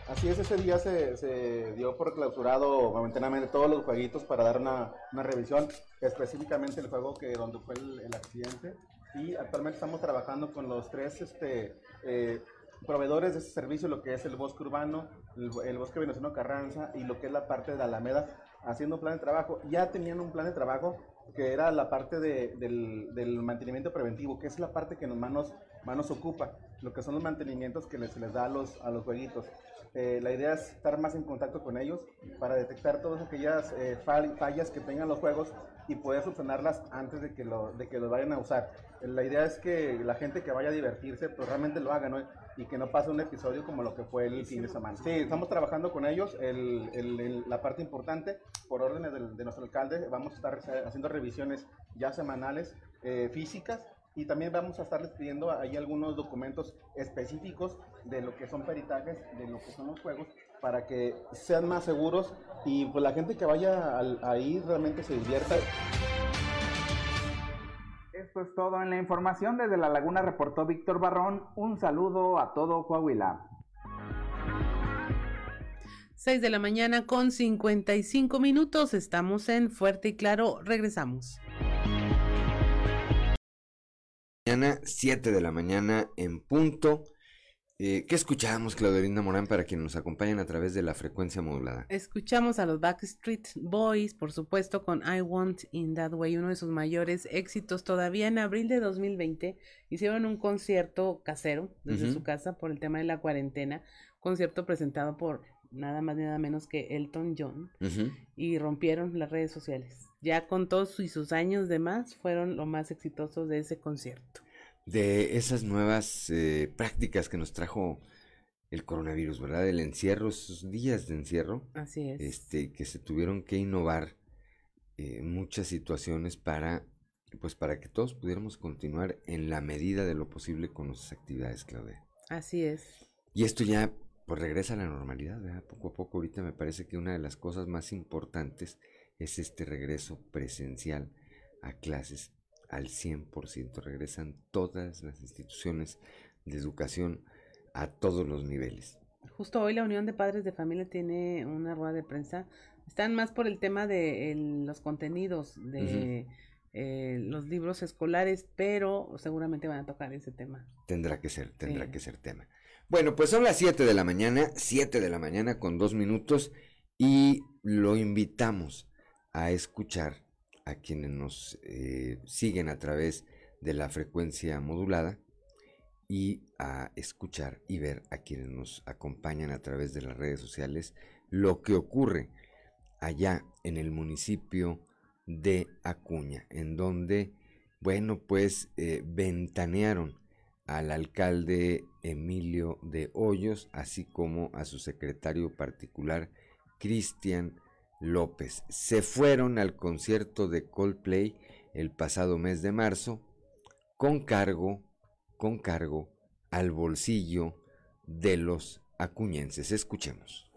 Así es, ese día se, dio por clausurado momentáneamente todos los jueguitos para dar una, revisión, específicamente el juego que donde fue el accidente y actualmente estamos trabajando con los tres este, eh, proveedores de ese servicio, lo que es el bosque urbano, el, el bosque venezolano Carranza y lo que es la parte de Alameda, haciendo un plan de trabajo. Ya tenían un plan de trabajo que era la parte de, del, del, mantenimiento preventivo, que es la parte que más nos, más nos ocupa, lo que son los mantenimientos que les, se les da a los, a los jueguitos. Eh, la idea es estar más en contacto con ellos para detectar todas aquellas eh, fallas que tengan los juegos y poder subsanarlas antes de que, lo, de que lo vayan a usar. La idea es que la gente que vaya a divertirse, pues realmente lo haga, ¿no? Y que no pase un episodio como lo que fue el fin de semana. Sí, estamos trabajando con ellos. El, la parte importante, por órdenes del, de nuestro alcalde, vamos a estar haciendo revisiones ya semanales eh, físicas y también vamos a estarles pidiendo ahí algunos documentos específicos de lo que son peritajes, de lo que son los juegos, para que sean más seguros y pues la gente que vaya al, ahí realmente se divierta. Esto es todo en la información. Desde La Laguna reportó Víctor Barrón. Un saludo a todo Coahuila. 6 de la mañana con 55 minutos. Estamos en Fuerte y Claro. Regresamos. Mañana, 7 de la mañana en punto. Eh, ¿Qué escuchamos, Claudelina Morán, para quienes nos acompañan a través de la frecuencia modulada? Escuchamos a los Backstreet Boys, por supuesto, con I Want In That Way, uno de sus mayores éxitos. Todavía en abril de 2020 hicieron un concierto casero desde uh -huh. su casa por el tema de la cuarentena, concierto presentado por nada más ni nada menos que Elton John, uh -huh. y rompieron las redes sociales. Ya con todos y sus años de más, fueron lo más exitosos de ese concierto de esas nuevas eh, prácticas que nos trajo el coronavirus, ¿verdad? El encierro, esos días de encierro. Así es. Este, que se tuvieron que innovar eh, muchas situaciones para, pues para que todos pudiéramos continuar en la medida de lo posible con nuestras actividades, Claudia. Así es. Y esto ya, pues regresa a la normalidad, ¿verdad? Poco a poco, ahorita me parece que una de las cosas más importantes es este regreso presencial a clases al 100%. Regresan todas las instituciones de educación a todos los niveles. Justo hoy la Unión de Padres de Familia tiene una rueda de prensa. Están más por el tema de el, los contenidos de uh -huh. eh, los libros escolares, pero seguramente van a tocar ese tema. Tendrá que ser, tendrá sí. que ser tema. Bueno, pues son las 7 de la mañana, 7 de la mañana con dos minutos y lo invitamos a escuchar a quienes nos eh, siguen a través de la frecuencia modulada y a escuchar y ver a quienes nos acompañan a través de las redes sociales lo que ocurre allá en el municipio de Acuña, en donde, bueno, pues eh, ventanearon al alcalde Emilio de Hoyos, así como a su secretario particular, Cristian López. Se fueron al concierto de Coldplay el pasado mes de marzo con cargo, con cargo al bolsillo de los acuñenses. Escuchemos.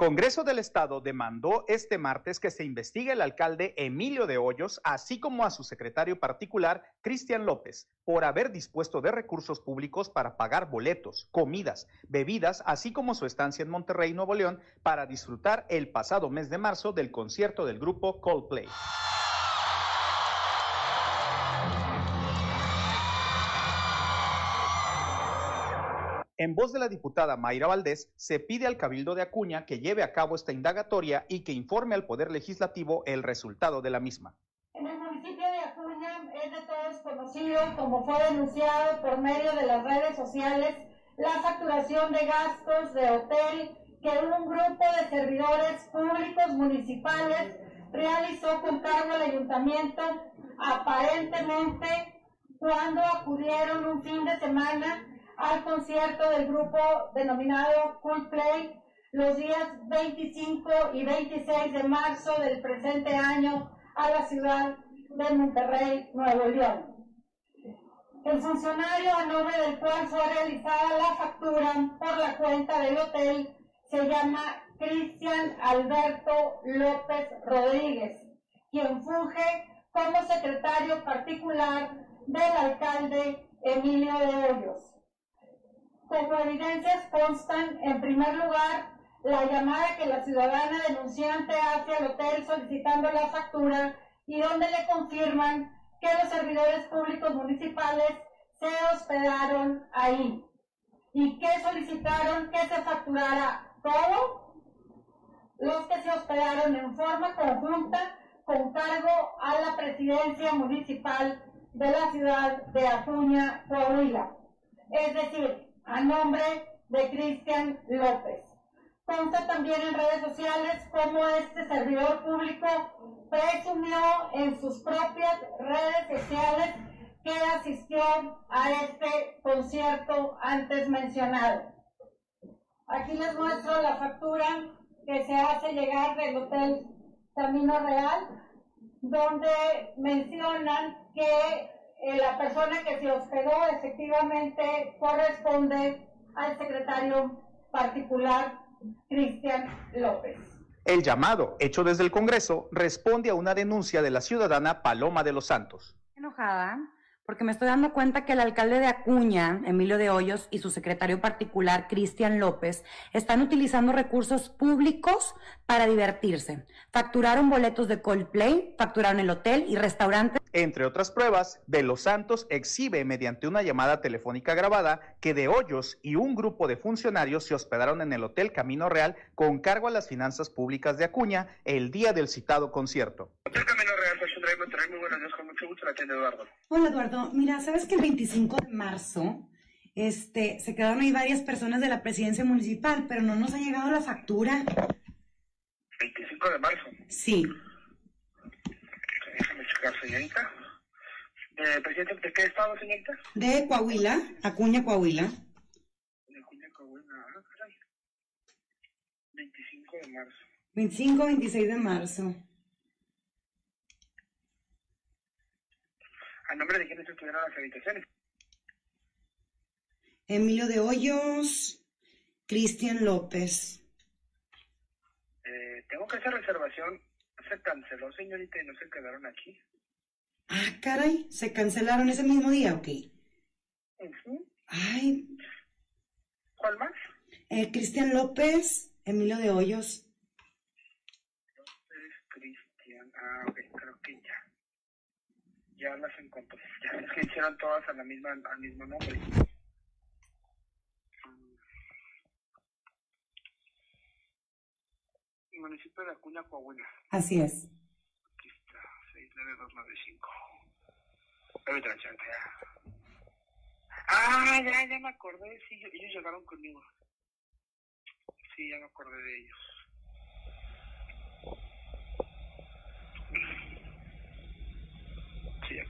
Congreso del Estado demandó este martes que se investigue el alcalde Emilio de Hoyos, así como a su secretario particular, Cristian López, por haber dispuesto de recursos públicos para pagar boletos, comidas, bebidas, así como su estancia en Monterrey, Nuevo León, para disfrutar el pasado mes de marzo del concierto del grupo Coldplay. En voz de la diputada Mayra Valdés, se pide al Cabildo de Acuña que lleve a cabo esta indagatoria y que informe al Poder Legislativo el resultado de la misma. En el municipio de Acuña es de todos conocido, como fue denunciado por medio de las redes sociales, la facturación de gastos de hotel que un grupo de servidores públicos municipales realizó con cargo al ayuntamiento, aparentemente cuando acudieron un fin de semana al concierto del grupo denominado Coldplay los días 25 y 26 de marzo del presente año a la ciudad de Monterrey, Nuevo León. El funcionario a nombre del cual fue realizada la factura por la cuenta del hotel se llama Cristian Alberto López Rodríguez, quien funge como secretario particular del alcalde Emilio de Hoyos. Evidencias constan, en primer lugar, la llamada que la ciudadana denunciante hace al hotel solicitando la factura y donde le confirman que los servidores públicos municipales se hospedaron ahí. Y que solicitaron que se facturara todo los que se hospedaron en forma conjunta con cargo a la presidencia municipal de la ciudad de Acuña, Coahuila. Es decir, a nombre de Cristian López. Consta también en redes sociales cómo este servidor público presumió en sus propias redes sociales que asistió a este concierto antes mencionado. Aquí les muestro la factura que se hace llegar del Hotel Camino Real, donde mencionan que eh, la persona que se hospedó efectivamente corresponde al secretario particular Cristian López. El llamado, hecho desde el Congreso, responde a una denuncia de la ciudadana Paloma de los Santos. Enojada porque me estoy dando cuenta que el alcalde de Acuña, Emilio de Hoyos, y su secretario particular, Cristian López, están utilizando recursos públicos para divertirse. Facturaron boletos de Coldplay, facturaron el hotel y restaurante. Entre otras pruebas, De los Santos exhibe mediante una llamada telefónica grabada que De Hoyos y un grupo de funcionarios se hospedaron en el Hotel Camino Real con cargo a las finanzas públicas de Acuña el día del citado concierto. Hotel Camino Real, Fashion Drive, Monterrey, muy buenos días, con mucho gusto, la tienda Eduardo. Hola Eduardo, mira, ¿sabes que el 25 de marzo este, se quedaron ahí varias personas de la presidencia municipal, pero no nos ha llegado la factura? 25 de marzo. Sí. Déjame checar, señorita. Eh, ¿Presidente de qué estado, señorita? De Coahuila, Acuña, Coahuila. De Acuña, Coahuila, ah, caray. 25 de marzo. 25, 26 de marzo. ¿A nombre de quiénes estuvieron las habitaciones? Emilio de Hoyos, Cristian López. Eh, tengo que hacer reservación. Se canceló, señorita, y no se quedaron aquí. Ah, caray, ¿se cancelaron ese mismo día o qué? Ujú. Ay, ¿Cuál más? eh, Cristian López, Emilio de Hoyos. López Cristian. Ah, ok. Ya las encontré. Ya es que hicieron todas a la misma, al mismo nombre. Municipio de Acuña, Coahuila. Así es. 69295. Permítame, chante. Ah, ya, ya me acordé. Sí, ellos llegaron conmigo. Sí, ya me acordé de ellos. ¿Qué?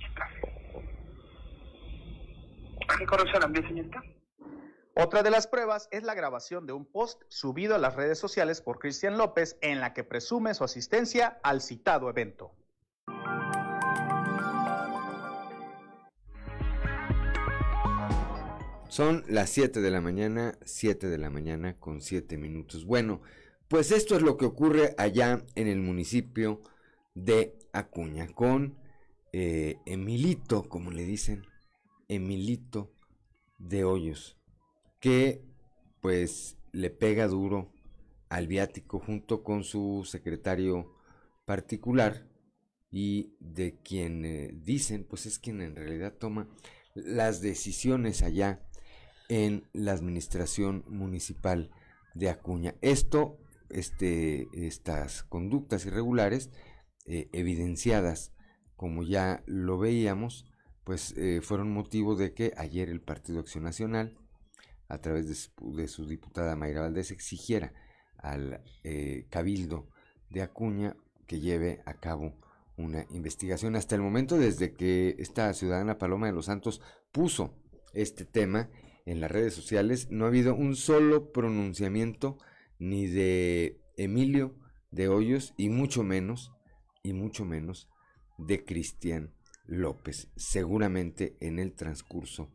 Otra de las pruebas es la grabación de un post subido a las redes sociales por Cristian López en la que presume su asistencia al citado evento. Son las 7 de la mañana, 7 de la mañana con 7 minutos. Bueno, pues esto es lo que ocurre allá en el municipio de Acuña con eh, Emilito, como le dicen, Emilito de Hoyos, que pues le pega duro al viático junto con su secretario particular y de quien eh, dicen pues es quien en realidad toma las decisiones allá en la administración municipal de Acuña. Esto, este, estas conductas irregulares eh, evidenciadas, como ya lo veíamos, pues eh, fueron motivo de que ayer el Partido Acción Nacional, a través de su, diputada Mayra Valdés, exigiera al eh, Cabildo de Acuña que lleve a cabo una investigación. Hasta el momento, desde que esta ciudadana Paloma de los Santos puso este tema en las redes sociales, no ha habido un solo pronunciamiento ni de Emilio de Hoyos y mucho menos, y mucho menos de Cristian López. Seguramente en el transcurso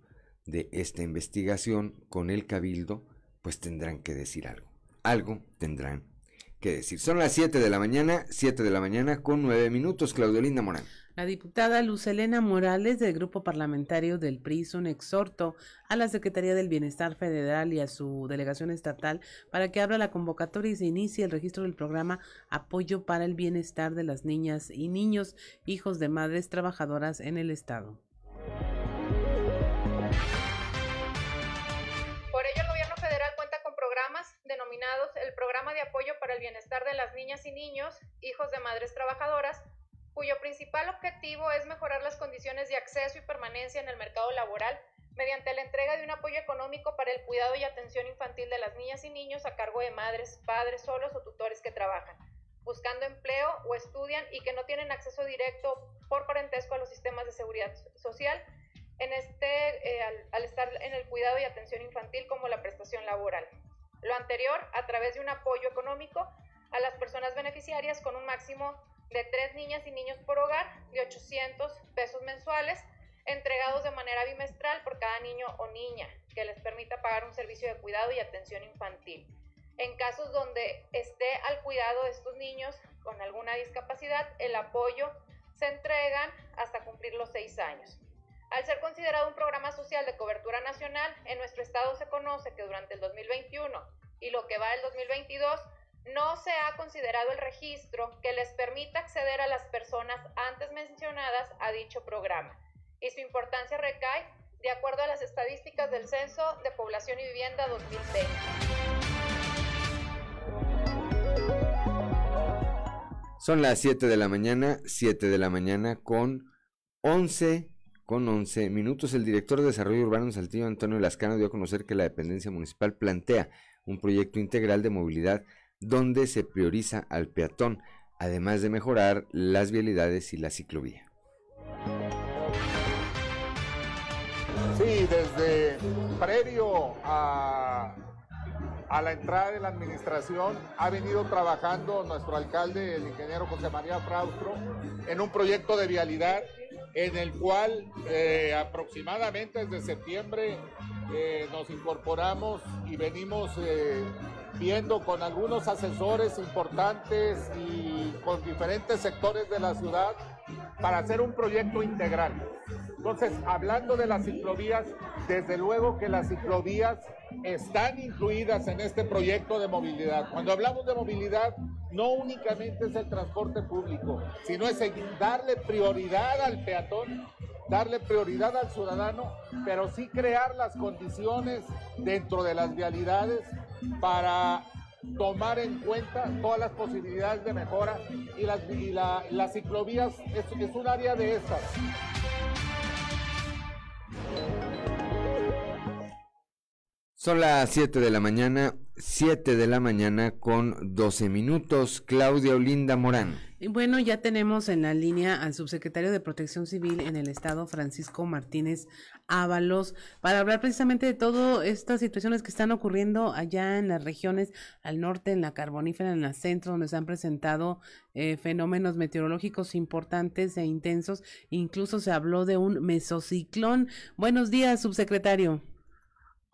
de esta investigación con el cabildo, pues tendrán que decir algo. Algo tendrán que decir. Son las 7 de la mañana, 7 de la mañana con 9 minutos, Claudio Linda Morán. La diputada Luz Elena Morales del Grupo Parlamentario del PRI hizo exhorto a la Secretaría del Bienestar Federal y a su delegación estatal para que abra la convocatoria y se inicie el registro del programa Apoyo para el Bienestar de las Niñas y Niños, hijos de madres trabajadoras en el Estado. Por ello, el gobierno federal cuenta con programas denominados el Programa de Apoyo para el Bienestar de las Niñas y Niños, hijos de madres trabajadoras, cuyo principal objetivo es mejorar las condiciones de acceso y permanencia en el mercado laboral mediante la entrega de un apoyo económico para el cuidado y atención infantil de las niñas y niños a cargo de madres, padres solos o tutores que trabajan, buscando empleo o estudian y que no tienen acceso directo por parentesco a los sistemas de seguridad social en este, eh, al, al estar en el cuidado y atención infantil como la prestación laboral. Lo anterior a través de un apoyo económico a las personas beneficiarias con un máximo de tres niñas y niños por hogar de 800 pesos mensuales entregados de manera bimestral por cada niño o niña que les permita pagar un servicio de cuidado y atención infantil. En casos donde esté al cuidado de estos niños con alguna discapacidad, el apoyo se entregan hasta cumplir los seis años. Al ser considerado un programa social de cobertura nacional, en nuestro estado se conoce que durante el 2021 y lo que va del 2022 no se ha considerado el registro que les permita acceder a las personas antes mencionadas a dicho programa y su importancia recae de acuerdo a las estadísticas del Censo de Población y Vivienda 2020. Son las 7 de la mañana, 7 de la mañana con 11 con 11 minutos. El director de Desarrollo Urbano Saltillo, Antonio Lascano, dio a conocer que la dependencia municipal plantea un proyecto integral de movilidad donde se prioriza al peatón, además de mejorar las vialidades y la ciclovía. Sí, desde previo a, la entrada de la administración ha venido trabajando nuestro alcalde, el ingeniero José María Fraustro, en un proyecto de vialidad en el cual eh, aproximadamente desde septiembre eh, nos incorporamos y venimos eh, viendo con algunos asesores importantes y con diferentes sectores de la ciudad para hacer un proyecto integral. Entonces, hablando de las ciclovías, desde luego que las ciclovías están incluidas en este proyecto de movilidad. Cuando hablamos de movilidad, no únicamente es el transporte público, sino es darle prioridad al peatón, darle prioridad al ciudadano, pero sí crear las condiciones dentro de las vialidades para tomar en cuenta todas las posibilidades de mejora y las, las ciclovías es, es un área de estas. Son las 7 de la mañana, 7 de la mañana con 12 minutos. Claudia Olinda Morán. Y bueno, ya tenemos en la línea al subsecretario de Protección Civil en el Estado, Francisco Martínez Ábalos, para hablar precisamente de todas estas situaciones que están ocurriendo allá en las regiones al norte, en la carbonífera, en la centro, donde se han presentado eh, fenómenos meteorológicos importantes e intensos. Incluso se habló de un mesociclón. Buenos días, subsecretario.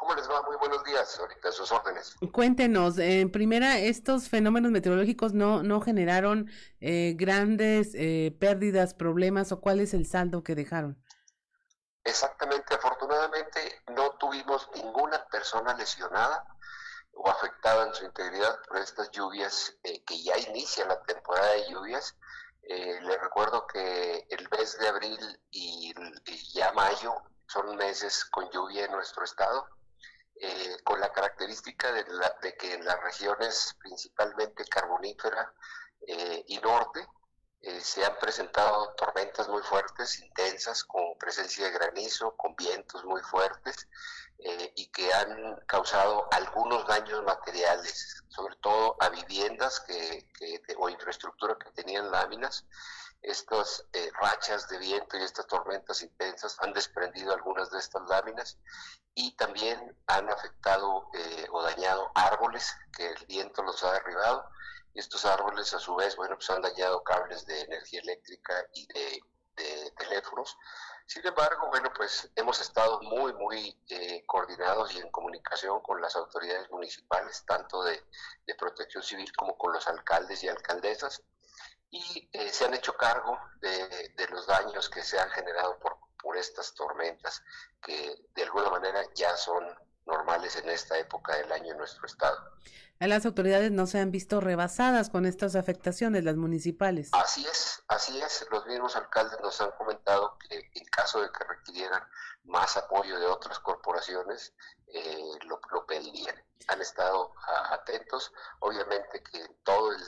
¿Cómo les va? Muy buenos días, ahorita a sus órdenes. Cuéntenos, en primera, estos fenómenos meteorológicos no, no generaron eh, grandes eh, pérdidas, problemas o cuál es el saldo que dejaron? Exactamente, afortunadamente no tuvimos ninguna persona lesionada o afectada en su integridad por estas lluvias eh, que ya inicia la temporada de lluvias. les recuerdo que el mes de abril y, y ya mayo son meses con lluvia en nuestro estado eh, con la característica de, que en las regiones principalmente carbonífera eh, y norte eh, se han presentado tormentas muy fuertes, intensas, con presencia de granizo, con vientos muy fuertes y que han causado algunos daños materiales, sobre todo a viviendas que, o infraestructura que tenían láminas estas eh, rachas de viento y estas tormentas intensas han desprendido algunas de estas láminas y también han afectado eh, o dañado árboles que el viento los ha derribado y estos árboles a su vez, bueno, pues han dañado cables de energía eléctrica y de, teléfonos. Sin embargo, bueno, pues hemos estado muy, muy eh, coordinados y en comunicación con las autoridades municipales, tanto de, de protección civil como con los alcaldes y alcaldesas y eh, se han hecho cargo de, los daños que se han generado por, por estas tormentas, que de alguna manera ya son normales en esta época del año en nuestro estado. Las autoridades no se han visto rebasadas con estas afectaciones, las municipales. Así es, así es. Los mismos alcaldes nos han comentado que en caso de que requirieran más apoyo de otras corporaciones, eh, lo, lo, pedirían. Han estado atentos, obviamente que todo el,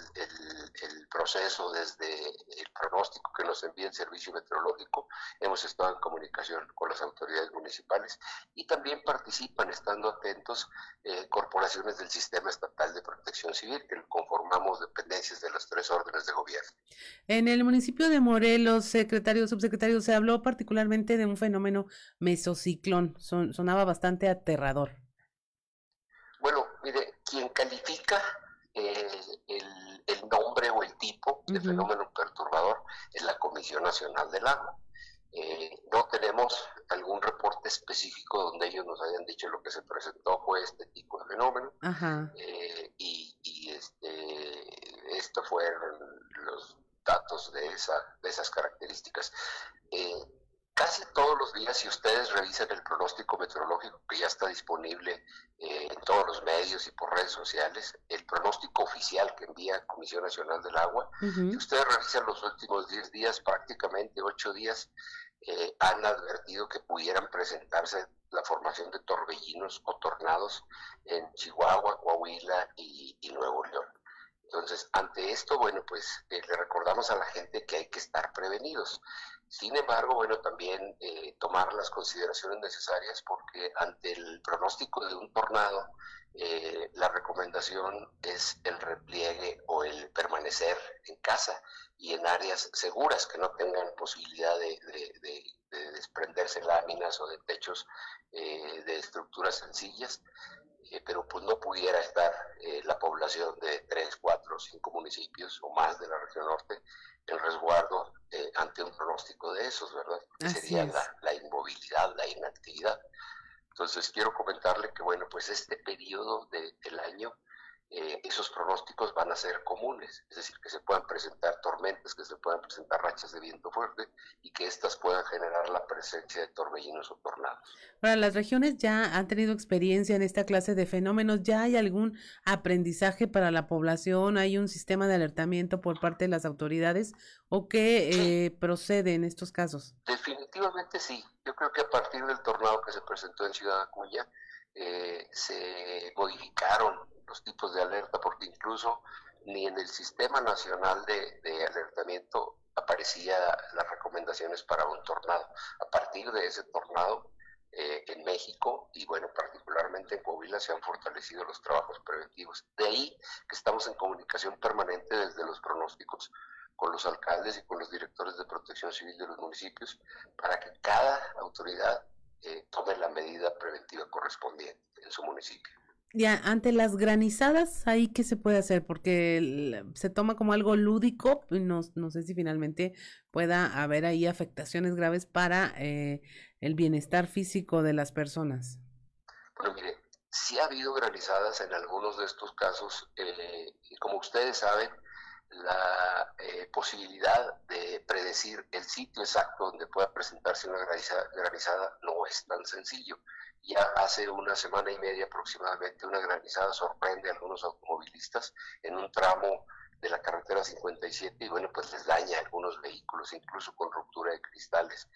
proceso, desde el pronóstico que nos envía el Servicio Meteorológico, hemos estado en comunicación con las autoridades municipales y también participan, estando atentos, eh, corporaciones del Sistema Estatal de Protección Civil, que conformamos dependencias de las tres órdenes de gobierno. En el municipio de Morelos, secretario, subsecretario, se habló particularmente de un fenómeno mesociclón, Son, sonaba bastante aterrador. Mire, quien califica eh, el, el, nombre o el tipo de fenómeno perturbador es la Comisión Nacional del Agua. Eh, no tenemos algún reporte específico donde ellos nos hayan dicho lo que se presentó fue este tipo de fenómeno eh, y, y, este, estos fueron los datos de, esa, de esas características. Casi todos los días, si ustedes revisan el pronóstico meteorológico que ya está disponible eh, en todos los medios y por redes sociales, el pronóstico oficial que envía Comisión Nacional del Agua, si ustedes revisan los últimos 10 días, prácticamente 8 días, eh, han advertido que pudieran presentarse la formación de torbellinos o tornados en Chihuahua, Coahuila y, Nuevo León. Entonces, ante esto, bueno, pues eh, le recordamos a la gente que hay que estar prevenidos. Sin embargo, bueno, también eh, tomar las consideraciones necesarias porque ante el pronóstico de un tornado, eh, la recomendación es el repliegue o el permanecer en casa y en áreas seguras que no tengan posibilidad de, desprenderse láminas o de techos eh, de estructuras sencillas, pero pues no pudiera estar la población de 3, 4, 5 municipios o más de la región norte el resguardo eh, ante un pronóstico de esos, ¿verdad? sería la, inmovilidad, la inactividad. Entonces quiero comentarle que, bueno, pues este periodo de, del año eh, esos pronósticos van a ser comunes, es decir, que se puedan presentar tormentas, que se puedan presentar rachas de viento fuerte y que éstas puedan generar la presencia de torbellinos o tornados. Ahora, las regiones ya han tenido experiencia en esta clase de fenómenos, ¿ya hay algún aprendizaje para la población? ¿Hay un sistema de alertamiento por parte de las autoridades o qué eh, procede en estos casos? Definitivamente sí. Yo creo que a partir del tornado que se presentó en Ciudad Acuña, eh, se modificaron los tipos de alerta, porque incluso ni en el Sistema Nacional de, Alertamiento aparecía las recomendaciones para un tornado. A partir de ese tornado eh, en México y bueno, particularmente en Coahuila se han fortalecido los trabajos preventivos. De ahí que estamos en comunicación permanente desde los pronósticos con los alcaldes y con los directores de protección civil de los municipios para que cada autoridad eh, tome la medida preventiva correspondiente en su municipio. Ya, ante las granizadas, ¿ahí qué se puede hacer? Porque se toma como algo lúdico, no, no sé si finalmente pueda haber ahí afectaciones graves para eh, el bienestar físico de las personas. Bueno, mire, sí ha habido granizadas en algunos de estos casos, eh, y como ustedes saben, la eh, posibilidad de predecir el sitio exacto donde pueda presentarse una granizada, no es tan sencillo. Ya hace una semana y media aproximadamente una granizada sorprende a algunos automovilistas en un tramo de la carretera 57 y bueno, pues les daña a algunos vehículos, incluso con ruptura de cristales.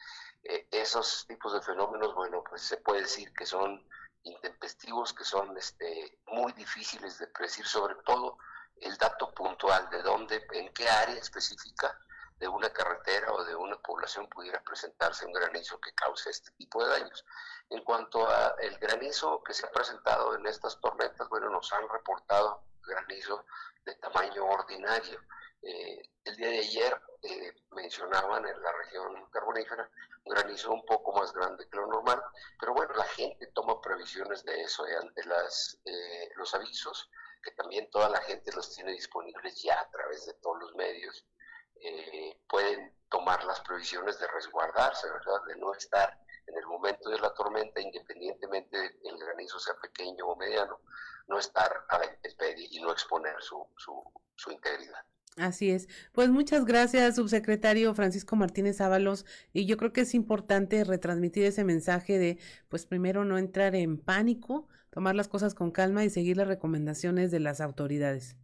Eh, esos tipos de fenómenos, bueno, pues se puede decir que son intempestivos, que son este, muy difíciles de predecir, sobre todo el dato puntual de dónde, en qué área específica de una carretera o de una población pudiera presentarse un granizo que cause este tipo de daños. En cuanto a el granizo que se ha presentado en estas tormentas, bueno, nos han reportado granizo de tamaño ordinario. Eh, el día de ayer eh, mencionaban en la región carbonífera un granizo un poco más grande que lo normal, pero bueno, la gente toma previsiones de eso eh, ante las, los avisos que también toda la gente los tiene disponibles ya a través de todos los medios, eh, pueden tomar las previsiones de resguardarse. De no estar en el momento de la tormenta, independientemente de que el granizo sea pequeño o mediano, no estar a la intemperie y no exponer su, su, su integridad. Así es. Pues muchas gracias, subsecretario Francisco Martínez Ábalos. Y yo creo que es importante retransmitir ese mensaje de, pues primero no entrar en pánico, tomar las cosas con calma y seguir las recomendaciones de las autoridades.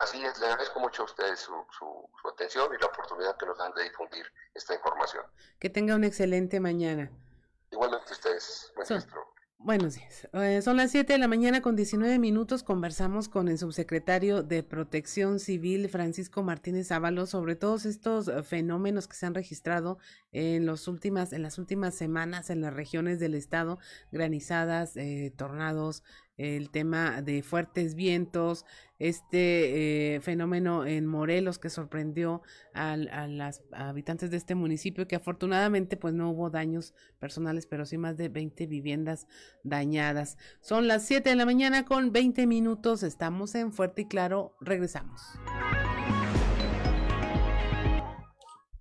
Así es, le agradezco mucho a ustedes su, su, atención y la oportunidad que nos dan de difundir esta información. Que tenga una excelente mañana. Igualmente ustedes, maestro. Buenos días. Eh, son las 7 de la mañana con 19 minutos. Conversamos con el subsecretario de Protección Civil, Francisco Martínez Ábalos, sobre todos estos eh, fenómenos que se han registrado en, últimas, en las últimas semanas en las regiones del estado, granizadas, eh, tornados, el tema de fuertes vientos, este eh, fenómeno en Morelos que sorprendió a, las habitantes de este municipio, que afortunadamente pues no hubo daños personales, pero sí más de 20 viviendas dañadas. Son las 7 de la mañana con 20 minutos, estamos en Fuerte y Claro, regresamos.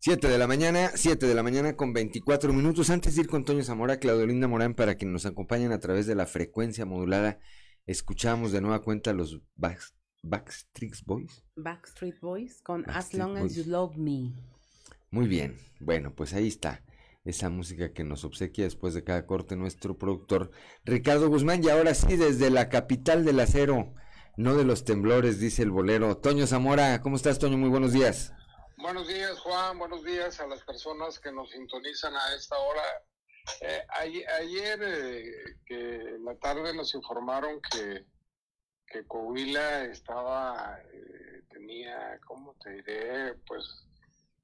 7 de la mañana, 7 de la mañana con 24 minutos. Antes de ir con Toño Zamora, Claudio Linda Morán, para quienes nos acompañen a través de la frecuencia modulada, escuchamos de nueva cuenta los Backstreet Boys. Backstreet Boys con As Long As You Love Me. Muy bien, bueno, pues ahí está esa música que nos obsequia después de cada corte nuestro productor Ricardo Guzmán. Y ahora sí, desde la capital del acero, no de los temblores, dice el bolero. Toño Zamora, ¿cómo estás, Toño? Muy buenos días. Buenos días, Juan. Buenos días a las personas que nos sintonizan a esta hora. Eh, ayer, eh, que en la tarde nos informaron que, que Coahuila estaba, eh, tenía, ¿cómo te diré? Pues,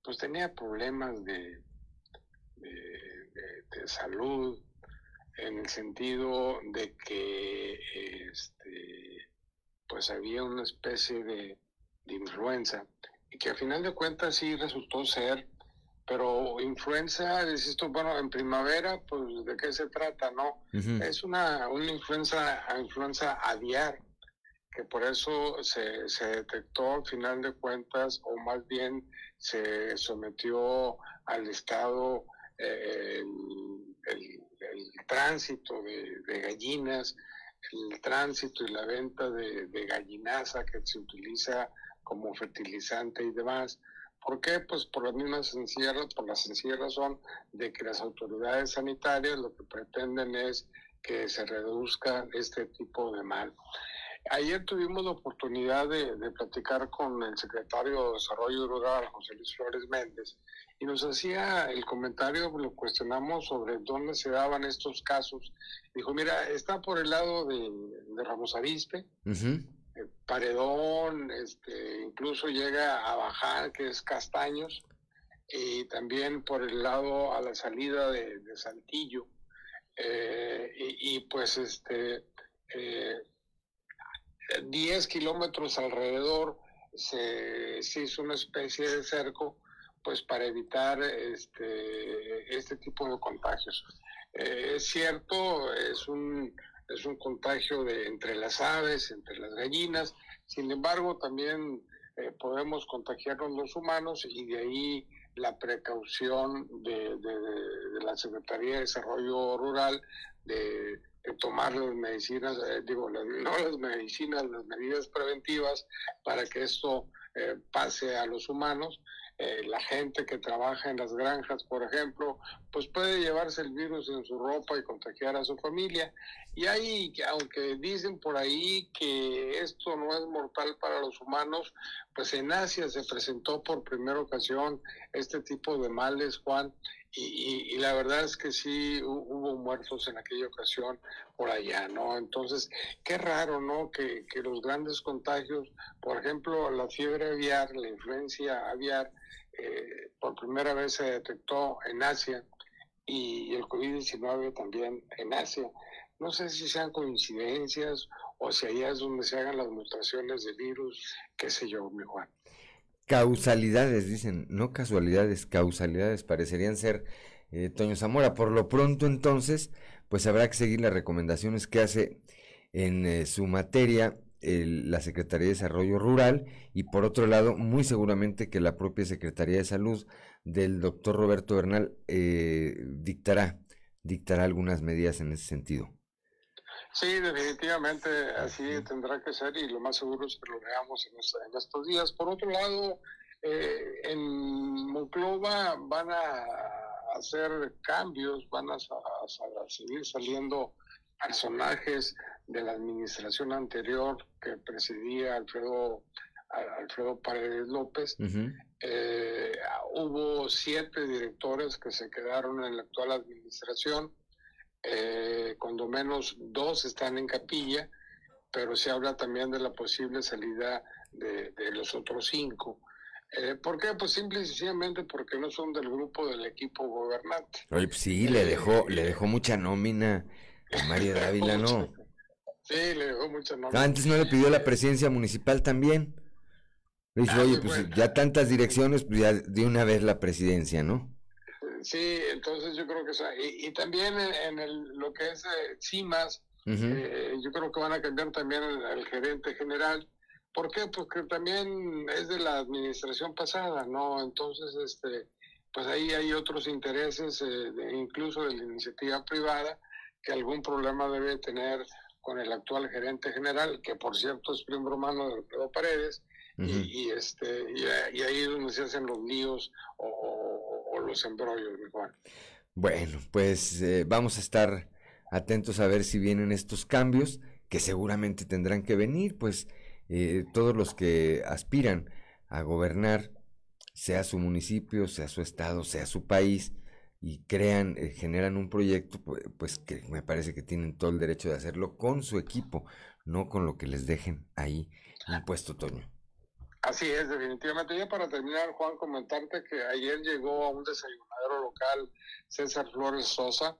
pues tenía problemas de, de, salud en el sentido de que este, pues había una especie de, de influenza que al final de cuentas sí resultó ser, pero influenza, tú, bueno, en primavera, pues de qué se trata, ¿no? Es una, una influenza, influenza aviar, que por eso se, se detectó al final de cuentas, o más bien se sometió al Estado eh, el, tránsito de, gallinas, el tránsito y la venta de, de gallinaza que se utiliza como fertilizante y demás. ¿Por qué? Pues por la misma sencilla, por la sencilla razón de que las autoridades sanitarias lo que pretenden es que se reduzca este tipo de mal. Ayer tuvimos la oportunidad de, de, platicar con el secretario de Desarrollo Rural, José Luis Flores Méndez, y nos hacía el comentario, lo cuestionamos sobre dónde se daban estos casos. Dijo, mira, está por el lado de, de Ramos Arispe, eh, paredón, este, incluso llega a bajar, que es Castaños, y también por el lado a la salida de, Saltillo. Eh, y, pues este 10 kilómetros alrededor se, se, hizo una especie de cerco pues para evitar este, este tipo de contagios. es cierto, es un, es un contagio de, entre las aves, entre las gallinas, sin embargo también podemos contagiarnos los humanos y de ahí la precaución de, la Secretaría de Desarrollo Rural de, tomar las medicinas, eh, digo, no las medicinas, las medidas preventivas para que esto eh, pase a los humanos. Eh, la gente que trabaja en las granjas, por ejemplo, pues puede llevarse el virus en su ropa y contagiar a su familia. Y hay, aunque dicen por ahí que esto no es mortal para los humanos, pues en Asia se presentó por primera ocasión este tipo de males, Juan, y, la verdad es que sí hubo muertos en aquella ocasión por allá, ¿no? Entonces, qué raro, ¿no? Que, que los grandes contagios, por ejemplo, la fiebre aviar, la influencia aviar, eh, por primera vez se detectó en Asia y el COVID-19 también en Asia. No sé si sean coincidencias o si allá es donde se hagan las mutaciones de virus, qué sé yo, mi Juan. Causalidades, dicen, no casualidades, causalidades parecerían ser eh, Toño Zamora. Por lo pronto, entonces, pues habrá que seguir las recomendaciones que hace en eh, su materia la Secretaría de Desarrollo Rural y por otro lado, muy seguramente que la propia Secretaría de Salud del doctor Roberto Bernal eh, dictará, dictará algunas medidas en ese sentido. Sí, definitivamente así tendrá que ser y lo más seguro es que lo veamos en, estos días. Por otro lado, eh, en Monclova van a hacer cambios, van a, a seguir saliendo personajes de la administración anterior que presidía Alfredo, Alfredo Paredes López. Eh, hubo siete directores que se quedaron en la actual administración, eh, cuando menos dos están en capilla, pero se habla también de la posible salida de, los otros cinco. Eh, ¿Por qué? Pues simple y sencillamente porque no son del grupo del equipo gobernante. Oye, pues sí, le dejó, le dejó mucha nómina a María Dávila, ¿no? Sí, le dejó mucha Antes no le pidió la presidencia municipal también. Le dijo, ah, oye, pues ya tantas direcciones, pues ya de una vez la presidencia, ¿no? Sí, entonces yo creo que... Y, y también en, el, lo que es eh, CIMAS, eh, yo creo que van a cambiar también al gerente general. ¿Por qué? Porque también es de la administración pasada, ¿no? Entonces, este, pues ahí hay otros intereses, eh, incluso de la iniciativa privada, que algún problema debe tener con el actual gerente general, que por cierto es primo hermano de Alfredo Paredes, y, este, y, ahí es donde se hacen los líos o, los embrollos, mi Juan. Bueno, pues eh, vamos a estar atentos a ver si vienen estos cambios, que seguramente tendrán que venir, pues eh, todos los que aspiran a gobernar, sea su municipio, sea su estado, sea su país, y crean, eh, generan un proyecto, pues, que me parece que tienen todo el derecho de hacerlo con su equipo, no con lo que les dejen ahí impuesto, Toño. Así es, definitivamente. Ya para terminar, Juan, comentarte que ayer llegó a un desayunadero local César Flores Sosa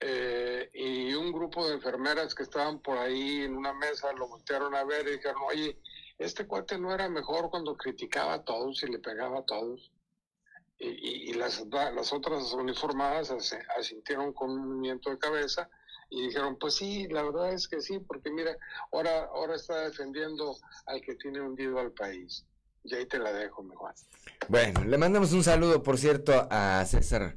eh, y un grupo de enfermeras que estaban por ahí en una mesa lo voltearon a ver y dijeron, oye, este cuate no era mejor cuando criticaba a todos y le pegaba a todos y, las, las otras uniformadas asintieron con un movimiento de cabeza y dijeron, pues sí, la verdad es que sí, porque mira, ahora, ahora está defendiendo al que tiene hundido al país. Y ahí te la dejo, mejor. Bueno, le mandamos un saludo, por cierto, a César,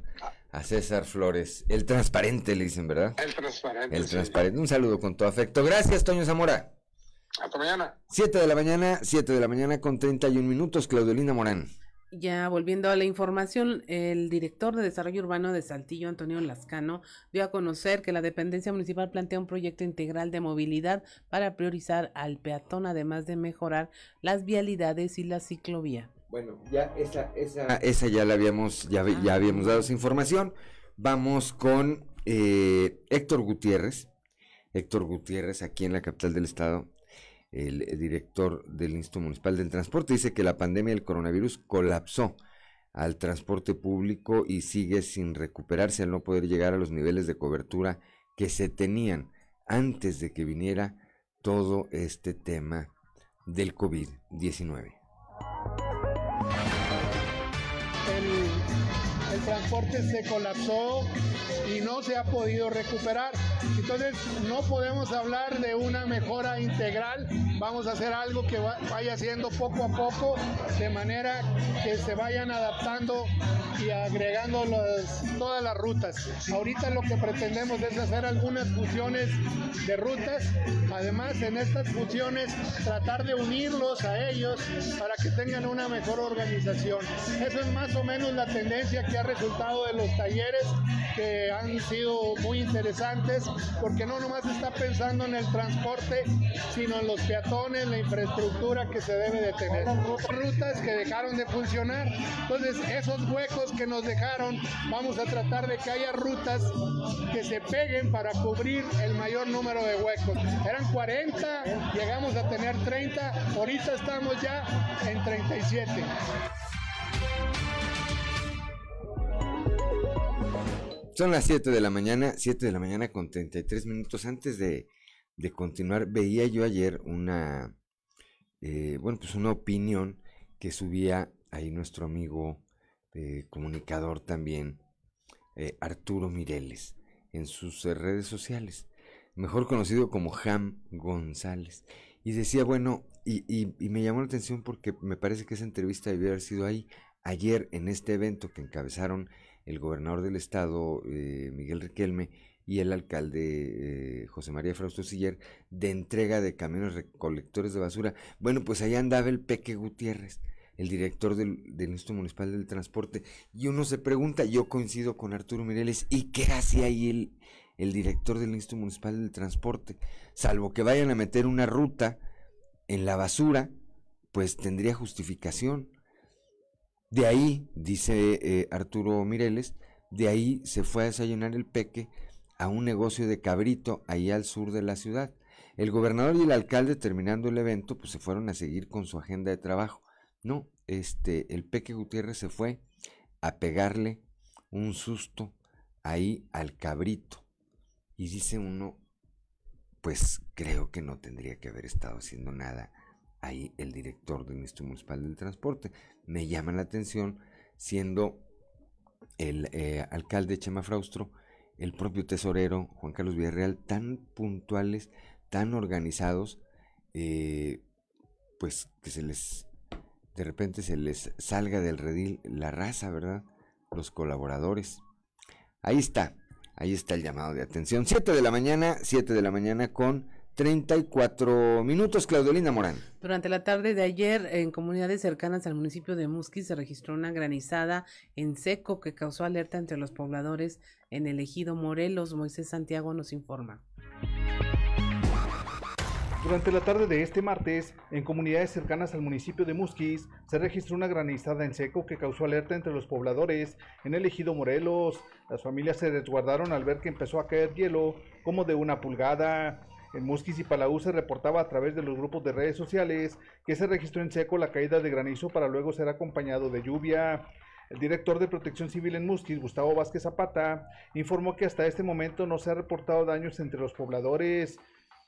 a César Flores. El transparente, le dicen, ¿verdad? El transparente. El transparente. Un saludo con todo afecto. Gracias, Toño Zamora. Hasta mañana. Siete de la mañana, siete de la mañana con 31 minutos, Claudelina Morán. Ya volviendo a la información, el director de Desarrollo Urbano de Saltillo, Antonio Lascano, dio a conocer que la dependencia municipal plantea un proyecto integral de movilidad para priorizar al peatón, además de mejorar las vialidades y la ciclovía. Bueno, ya esa, esa, esa ya la habíamos, ya, ya habíamos dado esa información. Vamos con eh, Héctor Gutiérrez. Héctor Gutiérrez, aquí en la capital del estado, el, director del Instituto Municipal del Transporte, dice que la pandemia del coronavirus colapsó al transporte público y sigue sin recuperarse al no poder llegar a los niveles de cobertura que se tenían antes de que viniera todo este tema del COVID-19. Transporte se colapsó y no se ha podido recuperar. Entonces no podemos hablar de una mejora integral, vamos a hacer algo que vaya haciendo poco a poco, de manera que se vayan adaptando y agregando todas las rutas. Ahorita lo que pretendemos es hacer algunas fusiones de rutas, además en estas fusiones tratar de unirlos a ellos para que tengan una mejor organización. Eso es más o menos la tendencia que ha resultado de los talleres que han sido muy interesantes porque no nomás está pensando en el transporte, sino en los peatones, la infraestructura que se debe de tener. Rutas que dejaron de funcionar. Entonces, esos huecos que nos dejaron, vamos a tratar de que haya rutas que se peguen para cubrir el mayor número de huecos. Eran 40, llegamos a tener 30, ahorita estamos ya en 37. Son las 7 de la mañana, 7 de la mañana con 33 minutos. Antes de, de continuar, veía yo ayer una, eh, bueno, pues una opinión que subía ahí nuestro amigo eh, comunicador también, eh, Arturo Mireles, en sus redes sociales, mejor conocido como Ham González. Y decía, bueno, y, y, y me llamó la atención porque me parece que esa entrevista debió haber sido ahí ayer en este evento que encabezaron el gobernador del estado, eh, Miguel Riquelme, y el alcalde eh, José María Frausto Siller, de entrega de camiones recolectores de basura. Bueno, pues allá andaba el Peque Gutiérrez, el director del, Instituto Municipal del Transporte, y uno se pregunta, yo coincido con Arturo Mireles, ¿y qué hace ahí el, el director del Instituto Municipal del Transporte? Salvo que vayan a meter una ruta en la basura, pues tendría justificación. De ahí, dice eh, Arturo Mireles, de ahí se fue a desayunar el peque a un negocio de cabrito ahí al sur de la ciudad. El gobernador y el alcalde, terminando el evento, pues se fueron a seguir con su agenda de trabajo. No, este, el peque Gutiérrez se fue a pegarle un susto ahí al cabrito. Y dice uno, pues creo que no tendría que haber estado haciendo nada ahí el director del Instituto Municipal del Transporte. Me llama la atención, siendo el eh, alcalde Chema Fraustro, el propio tesorero Juan Carlos Villarreal, tan puntuales, tan organizados, eh, pues que se les, de repente se les salga del redil la raza, ¿verdad? Los colaboradores. Ahí está, ahí está el llamado de atención. 7 de la mañana, 7 de la mañana con 34 minutos, Claudelina Morán. Durante la tarde de ayer, en comunidades cercanas al municipio de Musquis, se registró una granizada en seco que causó alerta entre los pobladores en el ejido Morelos. Moisés Santiago nos informa. Durante la tarde de este martes, en comunidades cercanas al municipio de Musquis, se registró una granizada en seco que causó alerta entre los pobladores en el ejido Morelos. Las familias se resguardaron al ver que empezó a caer hielo como de una pulgada. En Musquis y Palau se reportaba a través de los grupos de redes sociales que se registró en seco la caída de granizo para luego ser acompañado de lluvia. El director de Protección Civil en Musquis, Gustavo Vázquez Zapata, informó que hasta este momento no se ha reportado daños entre los pobladores,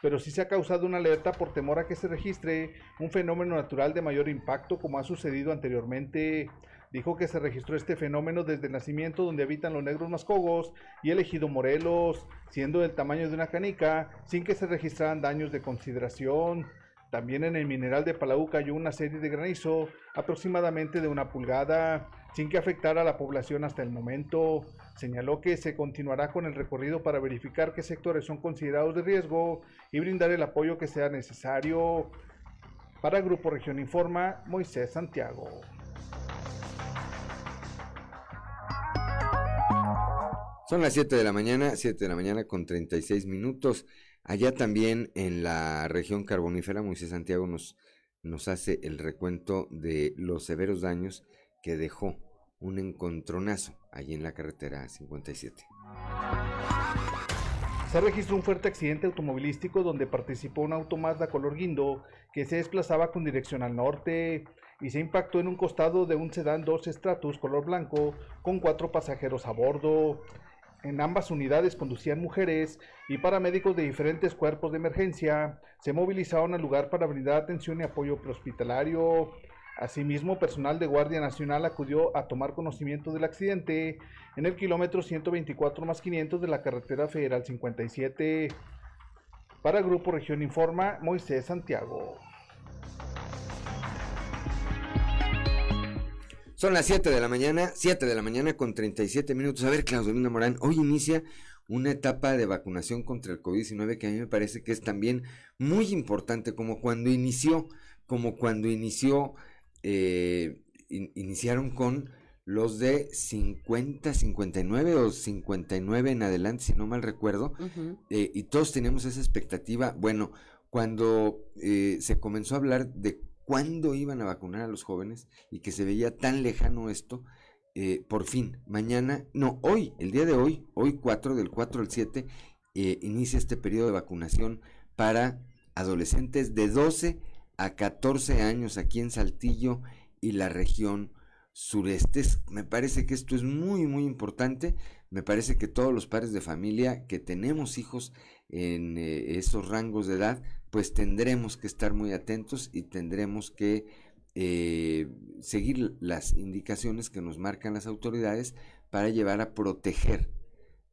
pero sí se ha causado una alerta por temor a que se registre un fenómeno natural de mayor impacto como ha sucedido anteriormente. Dijo que se registró este fenómeno desde el nacimiento donde habitan los negros mascogos y el ejido Morelos, siendo del tamaño de una canica, sin que se registraran daños de consideración. También en el mineral de Palau cayó una serie de granizo aproximadamente de una pulgada, sin que afectara a la población hasta el momento. Señaló que se continuará con el recorrido para verificar qué sectores son considerados de riesgo y brindar el apoyo que sea necesario. Para Grupo Región Informa, Moisés Santiago. Son las 7 de la mañana, 7 de la mañana con 36 minutos. Allá también en la región carbonífera, Moisés Santiago nos, nos hace el recuento de los severos daños que dejó un encontronazo allí en la carretera 57. Se registró un fuerte accidente automovilístico donde participó un auto Mazda color guindo que se desplazaba con dirección al norte y se impactó en un costado de un sedán 2 Stratus color blanco con cuatro pasajeros a bordo. En ambas unidades conducían mujeres y paramédicos de diferentes cuerpos de emergencia. Se movilizaron al lugar para brindar atención y apoyo prehospitalario. Asimismo, personal de Guardia Nacional acudió a tomar conocimiento del accidente en el kilómetro 124 más 500 de la carretera federal 57. Para Grupo Región Informa, Moisés Santiago. Son las 7 de la mañana, 7 de la mañana con 37 minutos. A ver, Claudelina Morán, hoy inicia una etapa de vacunación contra el COVID-19 que a mí me parece que es también muy importante, como cuando inició, como cuando inició, eh, iniciaron con los de 50, 59 o 59 en adelante, si no mal recuerdo, eh, y todos teníamos esa expectativa. Bueno, cuando eh, se comenzó a hablar de cuándo iban a vacunar a los jóvenes y que se veía tan lejano esto, eh, por fin, mañana, no, hoy, el día de hoy, hoy 4 del 4 al 7, eh, inicia este periodo de vacunación para adolescentes de 12 a 14 años aquí en Saltillo y la región sureste. Me parece que esto es muy, muy importante. Me parece que todos los padres de familia que tenemos hijos en eh, esos rangos de edad pues tendremos que estar muy atentos y tendremos que eh, seguir las indicaciones que nos marcan las autoridades para llevar a proteger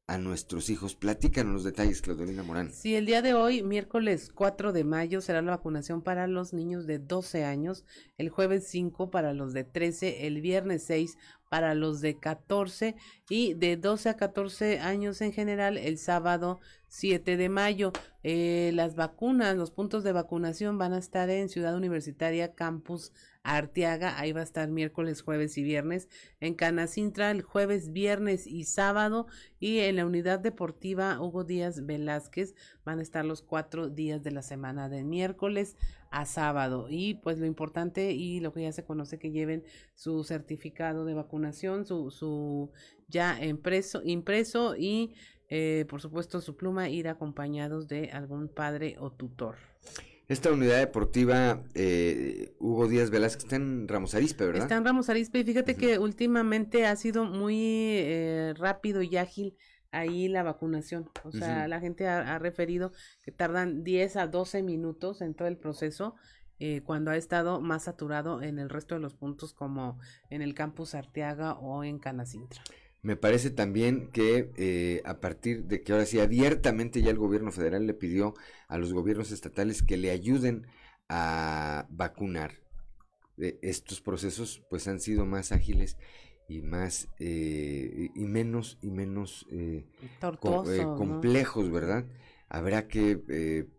a nuestros hijos. Platícanos los detalles, Claudelina Morán. Sí, el día de hoy, miércoles 4 de mayo, será la vacunación para los niños de 12 años, el jueves 5 para los de 13, el viernes 6 para los de 14 y de 12 a 14 años en general el sábado 7 de mayo. Eh, las vacunas, los puntos de vacunación van a estar en Ciudad Universitaria Campus Arteaga, ahí va a estar miércoles, jueves y viernes, en Canacintra el jueves, viernes y sábado, y en la unidad deportiva Hugo Díaz Velázquez van a estar los cuatro días de la semana, de miércoles a sábado. Y pues lo importante y lo que ya se conoce que lleven su certificado de vacunación, su, su ya impreso, impreso y eh, por supuesto su pluma ir acompañados de algún padre o tutor. Esta unidad deportiva, eh, Hugo Díaz Velázquez, está en Ramos Arispe, ¿verdad? Está en Ramos Arispe y fíjate que últimamente ha sido muy eh, rápido y ágil ahí la vacunación. O sea, la gente ha, referido que tardan 10 a 12 minutos en todo el proceso eh, cuando ha estado más saturado en el resto de los puntos como en el campus Arteaga o en Canacintra. Me parece también que eh, a partir de que ahora sí abiertamente ya el gobierno federal le pidió a los gobiernos estatales que le ayuden a vacunar. Eh, estos procesos pues han sido más ágiles y más eh, y menos y menos complejos, ¿verdad? Habrá que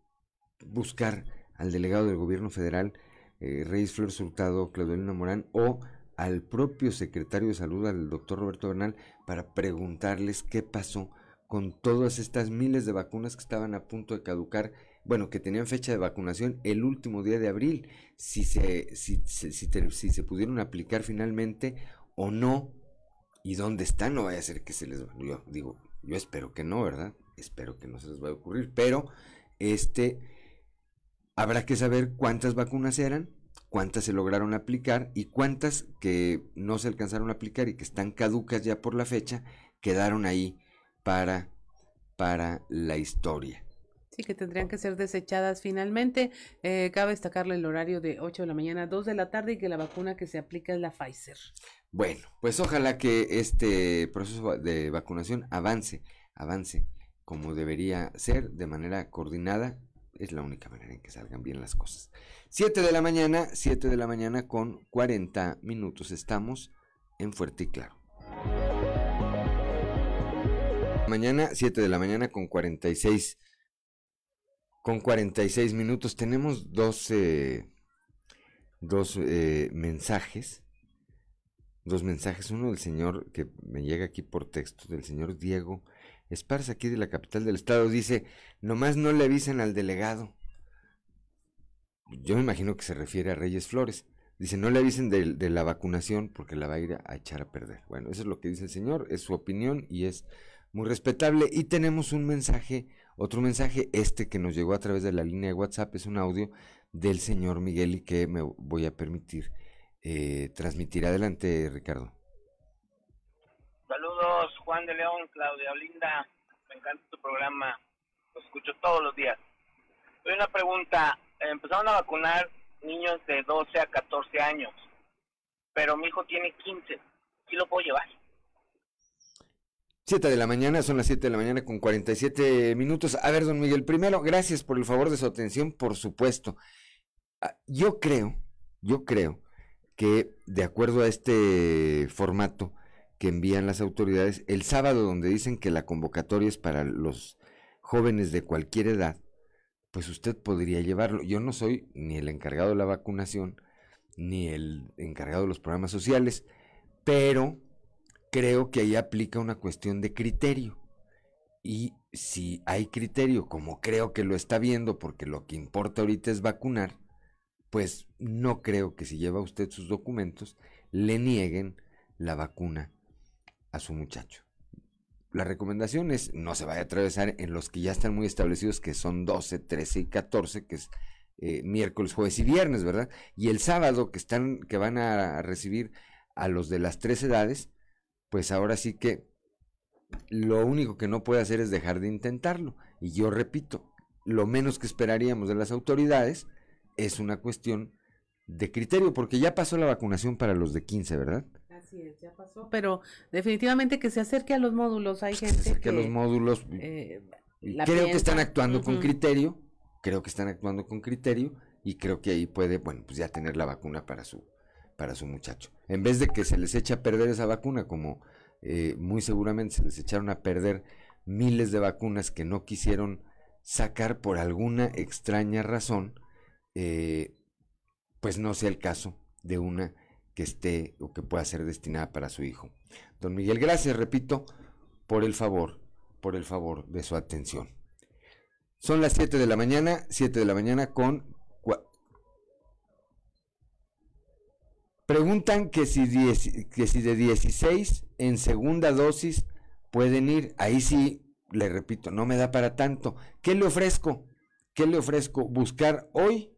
buscar al delegado del gobierno federal, Reyes Flores Hurtado, Claudelina Morán o al propio secretario de salud, al doctor Roberto Bernal, para preguntarles qué pasó con todas estas miles de vacunas que estaban a punto de caducar, bueno, que tenían fecha de vacunación el último día de abril, si se, si, si, se pudieron aplicar finalmente o no, y dónde están, no vaya a ser que se les, yo digo, yo espero que no, ¿verdad? Espero que no se les vaya a ocurrir, pero este, habrá que saber cuántas vacunas eran, cuántas se lograron aplicar y cuántas que no se alcanzaron a aplicar y que están caducas ya por la fecha quedaron ahí para, para la historia. Sí, que tendrían que ser desechadas finalmente. Eh, cabe destacarle el horario de 8 de la mañana a 2 de la tarde y que la vacuna que se aplica es la Pfizer. Bueno, pues ojalá que este proceso de vacunación avance, avance como debería ser, de manera coordinada. Es la única manera en que salgan bien las cosas. 7 de la mañana, 7 de la mañana con 40 minutos. Estamos en Fuerte y Claro. Mañana, 7 de la mañana con 46 con 46 minutos. Tenemos dos, dos eh, mensajes. Dos mensajes. Uno del señor que me llega aquí por texto, del señor Diego Esparza, aquí de la capital del estado. Dice, nomás no le avisen al delegado yo me imagino que se refiere a Reyes Flores. Dice, no le avisen de, la vacunación porque la va a ir a, echar a perder. Bueno, eso es lo que dice el señor, es su opinión y es muy respetable. Y tenemos un mensaje, otro mensaje, este que nos llegó a través de la línea de WhatsApp, es un audio del señor Miguel y que me voy a permitir eh, transmitir. Adelante, Ricardo. Juan de León, Claudia Olinda. Me encanta tu programa, lo escucho todos los días. Hay una pregunta. Empezaron a vacunar niños de 12 a 14 años, pero mi hijo tiene 15. ¿Sí lo puedo llevar? 7 de la mañana, son las 7 de la mañana con 47 minutos. A ver, don Miguel, primero, gracias por el favor de su atención, por supuesto. Ah, Yo creo, yo creo que de acuerdo a este formato que envían las autoridades, el sábado donde dicen que la convocatoria es para los jóvenes de cualquier edad, pues usted podría llevarlo. Yo no soy ni el encargado de la vacunación, ni el encargado de los programas sociales, pero creo que ahí aplica una cuestión de criterio. Y si hay criterio, como creo que lo está viendo, porque lo que importa ahorita es vacunar, pues no creo que si lleva usted sus documentos, le nieguen la vacuna su muchacho. La recomendación es no se vaya a atravesar en los que ya están muy establecidos, que son 12, 13 y 14, que es eh, miércoles, jueves y viernes, ¿verdad? Y el sábado que están, que van a recibir a los de las tres edades, pues ahora sí que lo único que no puede hacer es dejar de intentarlo. Y yo repito, lo menos que esperaríamos de las autoridades es una cuestión de criterio, porque ya pasó la vacunación para los de 15, ¿verdad? Así es, ya pasó. Pero definitivamente que se acerque a los módulos. Hay gente Se acerque que a los módulos. eh, creo que están actuando con criterio, creo que están actuando con criterio y creo que ahí puede, bueno, pues ya tener la vacuna para su, para su muchacho. En vez de que se les eche a perder esa vacuna, como eh, muy seguramente se les echaron a perder miles de vacunas que no quisieron sacar por alguna extraña razón, eh, pues no sea el caso de una que esté o que pueda ser destinada para su hijo. Don Miguel, gracias, repito, por el favor, por el favor de su atención. Son las 7 de la mañana, 7 de la mañana con... Preguntan que si, que si de 16 en segunda dosis pueden ir. Ahí sí, le repito, no me da para tanto. ¿Qué le ofrezco? ¿Qué le ofrezco? Buscar hoy,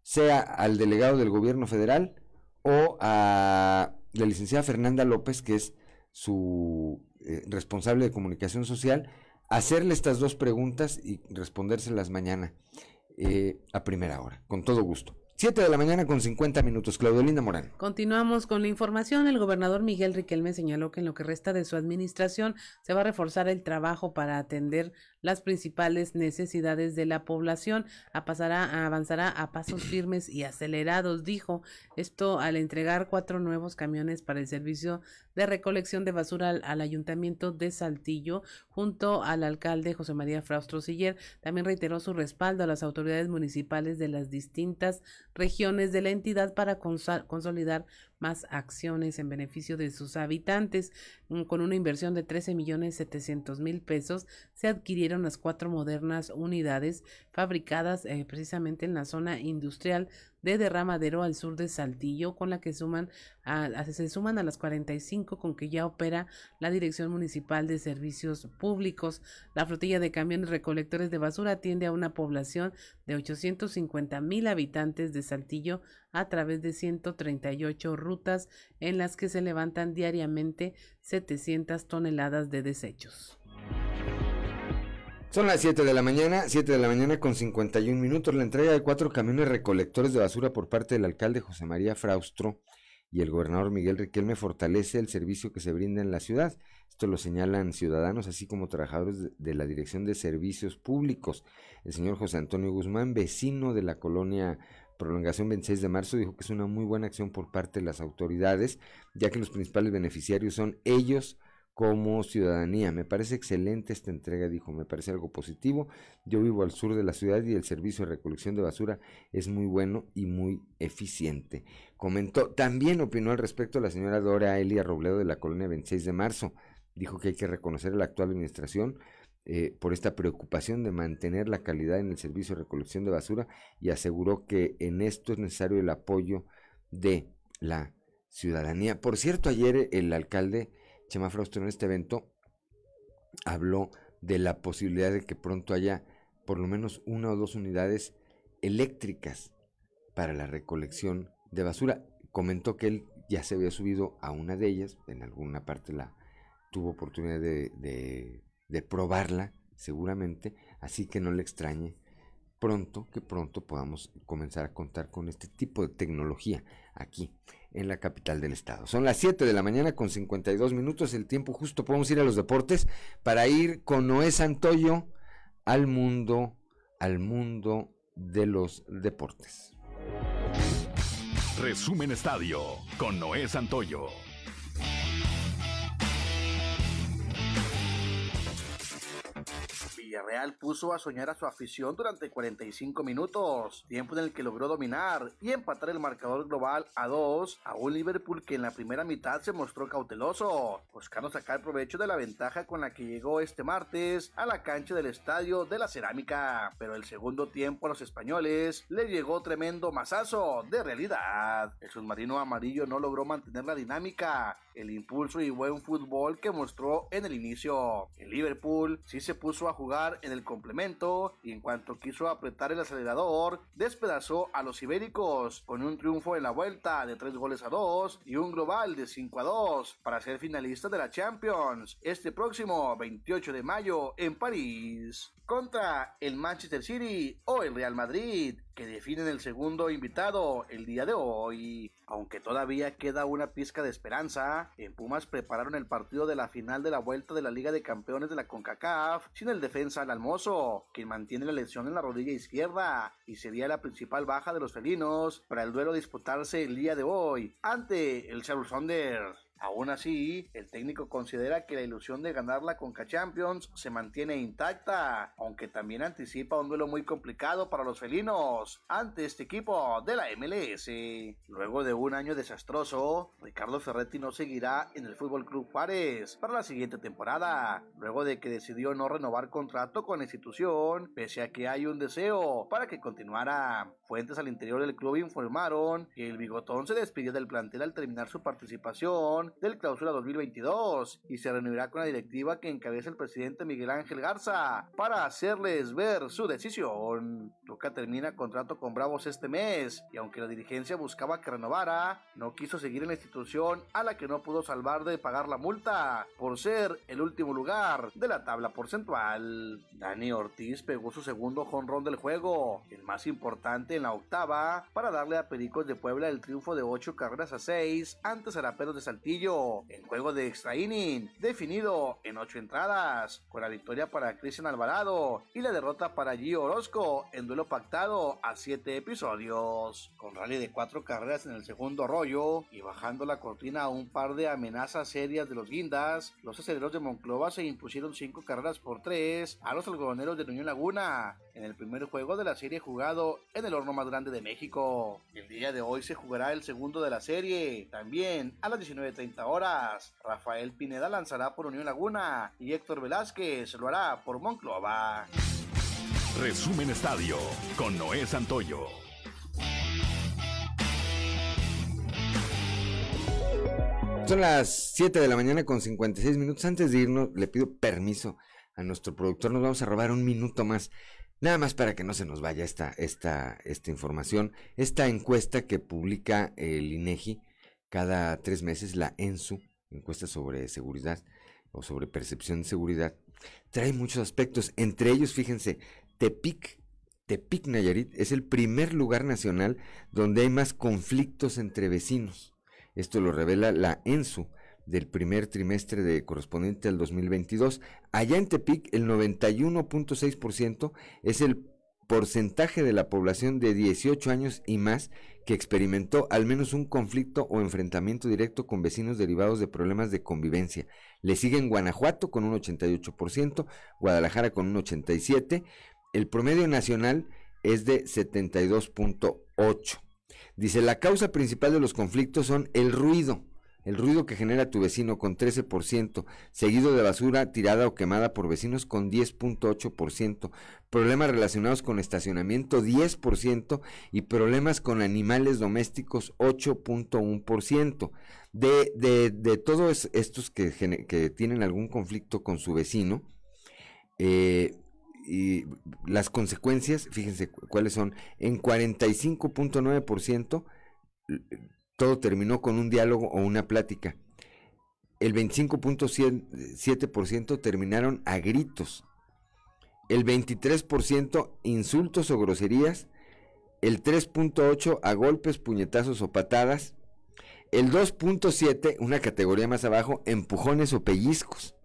sea al delegado del gobierno federal o a la licenciada Fernanda López, que es su eh, responsable de comunicación social, hacerle estas dos preguntas y respondérselas mañana eh, a primera hora, con todo gusto. 7 de la mañana con 50 minutos. Claudelinda Morán. Continuamos con la información. El gobernador Miguel Riquelme señaló que en lo que resta de su administración se va a reforzar el trabajo para atender las principales necesidades de la población. A pasará, avanzará a pasos firmes y acelerados, dijo. Esto al entregar cuatro nuevos camiones para el servicio de recolección de basura al, al ayuntamiento de Saltillo junto al alcalde José María Fraustro Siller. También reiteró su respaldo a las autoridades municipales de las distintas regiones de la entidad para consolidar más acciones en beneficio de sus habitantes. Mm, Con una inversión de 13 millones 700 mil pesos, se adquirieron las cuatro modernas unidades fabricadas eh, precisamente en la zona industrial de Derramadero al sur de Saltillo, con la que suman a, se suman a las 45 con que ya opera la Dirección Municipal de Servicios Públicos. La flotilla de camiones recolectores de basura atiende a una población de 850 mil habitantes de Saltillo a través de 138 rutas en las que se levantan diariamente 700 toneladas de desechos. Son las 7 de la mañana, 7 de la mañana con 51 minutos. La entrega de cuatro camiones recolectores de basura por parte del alcalde José María Fraustro y el gobernador Miguel Riquelme fortalece el servicio que se brinda en la ciudad. Esto lo señalan ciudadanos, así como trabajadores de, la Dirección de Servicios Públicos. El señor José Antonio Guzmán, vecino de la colonia Prolongación 26 de marzo, dijo que es una muy buena acción por parte de las autoridades, ya que los principales beneficiarios son ellos como ciudadanía. Me parece excelente esta entrega, dijo, me parece algo positivo. Yo vivo al sur de la ciudad y el servicio de recolección de basura es muy bueno y muy eficiente. Comentó, también opinó al respecto la señora Dora Elia Robledo de la colonia 26 de marzo. Dijo que hay que reconocer a la actual administración eh, por esta preocupación de mantener la calidad en el servicio de recolección de basura y aseguró que en esto es necesario el apoyo de la ciudadanía. Por cierto, ayer el alcalde Chema Fraustro en este evento habló de la posibilidad de que pronto haya por lo menos una o dos unidades eléctricas para la recolección de basura. Comentó que él ya se había subido a una de ellas, en alguna parte la, tuvo oportunidad de probarla seguramente, así que no le extrañe pronto, que pronto podamos comenzar a contar con este tipo de tecnología aquí en la capital del estado. Son las 7 de la mañana con 52 minutos, el tiempo justo, podemos ir a los deportes para ir con Noé Santoyo al mundo, al mundo de los deportes. Resumen Estadio con Noé Santoyo. Villarreal puso a soñar a su afición durante 45 minutos, tiempo en el que logró dominar y empatar el marcador global a 2 a un Liverpool que en la primera mitad se mostró cauteloso, buscando sacar provecho de la ventaja con la que llegó este martes a la cancha del estadio de la Cerámica. Pero el segundo tiempo a los españoles le llegó tremendo mazazo de realidad. El submarino amarillo no logró mantener la dinámica, el impulso y buen fútbol que mostró en el inicio. El Liverpool sí se puso a jugar en el complemento y en cuanto quiso apretar el acelerador, despedazó a los ibéricos con un triunfo en la vuelta de 3 goles a 2 y un global de 5 a 2 para ser finalista de la Champions este próximo 28 de mayo en París contra el Manchester City o el Real Madrid, que definen el segundo invitado el día de hoy. Aunque todavía queda una pizca de esperanza, en Pumas prepararon el partido de la final de la vuelta de la Liga de Campeones de la CONCACAF sin el defensa al Almozo, quien mantiene la lesión en la rodilla izquierda y sería la principal baja de los felinos para el duelo disputarse el día de hoy ante el Seattle Sounders. Aún así, el técnico considera que la ilusión de ganar la Conca Champions se mantiene intacta, aunque también anticipa un duelo muy complicado para los felinos ante este equipo de la MLS. Luego de un año desastroso, Ricardo Ferretti no seguirá en el Fútbol Club Juárez para la siguiente temporada, luego de que decidió no renovar contrato con la institución, pese a que hay un deseo para que continuara. Fuentes al interior del club informaron que el bigotón se despidió del plantel al terminar su participación del clausura 2022 y se reunirá con la directiva que encabeza el presidente Miguel Ángel Garza para hacerles ver su decisión. Tuca termina contrato con Bravos este mes y aunque la dirigencia buscaba que renovara, no quiso seguir en la institución a la que no pudo salvar de pagar la multa por ser el último lugar de la tabla porcentual. Dani Ortiz pegó su segundo jonrón del juego, el más importante en la octava, para darle a Pericos de Puebla el triunfo de 8 carreras a 6 ante Zaraperos de Saltillo en juego de extra inning, definido en ocho entradas, con la victoria para Cristian Alvarado y la derrota para Gio Orozco en duelo pactado a siete episodios. Con rally de cuatro carreras en el segundo rollo y bajando la cortina a un par de amenazas serias de los guindas, los aceleros de Monclova se impusieron cinco carreras por tres a los algodoneros de Unión Laguna en el primer juego de la serie jugado en el horno más grande de México. El día de hoy se jugará el segundo de la serie, también a las 19.30 horas. Rafael Pineda lanzará por Unión Laguna y Héctor Velázquez lo hará por Monclova. Resumen Estadio con Noé Santoyo. Son las 7 de la mañana con 56 minutos. Antes de irnos, le pido permiso a nuestro productor. Nos vamos a robar un minuto más. Nada más para que no se nos vaya esta, esta, esta información. Esta encuesta que publica el INEGI cada tres meses, la ENSU, encuesta sobre seguridad o sobre percepción de seguridad, trae muchos aspectos. Entre ellos, fíjense, Tepic, Tepic Nayarit es el primer lugar nacional donde hay más conflictos entre vecinos. Esto lo revela la ENSU del primer trimestre de correspondiente al 2022. Allá en Tepic, el 91.6% es el porcentaje de la población de 18 años y más que experimentó al menos un conflicto o enfrentamiento directo con vecinos derivados de problemas de convivencia. Le siguen Guanajuato con un 88%, Guadalajara con un 87%, el promedio nacional es de 72.8%. Dice, la causa principal de los conflictos son el ruido, el ruido que genera tu vecino con 13%, seguido de basura tirada o quemada por vecinos con 10.8%, problemas relacionados con estacionamiento 10% y problemas con animales domésticos 8.1%. De, de, de todos estos que, tienen algún conflicto con su vecino, eh, y las consecuencias, fíjense cuáles son, en 45.9% todo terminó con un diálogo o una plática. el 25.7% terminaron a gritos, el 23% insultos o groserías, el 3.8% a golpes, puñetazos o patadas, el 2.7%, una categoría más abajo, empujones o pellizcos,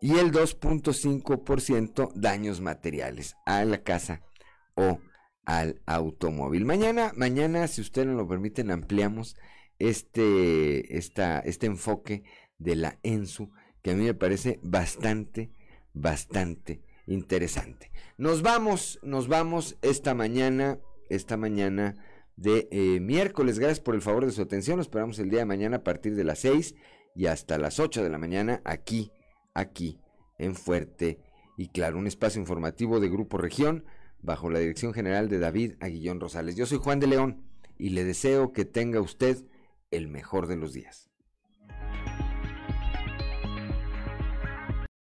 y el 2.5% daños materiales a la casa o al automóvil. Mañana, mañana, si ustedes nos lo permiten, ampliamos este, esta, este enfoque de la ENSU, que a mí me parece bastante, bastante interesante. Nos vamos, nos vamos esta mañana, esta mañana de eh, miércoles. Gracias por el favor de su atención. Nos esperamos el día de mañana a partir de las 6 y hasta las 8 de la mañana aquí, aquí, en Fuerte y Claro. Un espacio informativo de Grupo Región bajo la dirección general de David Aguillón Rosales. Yo soy Juan de León y le deseo que tenga usted el mejor de los días.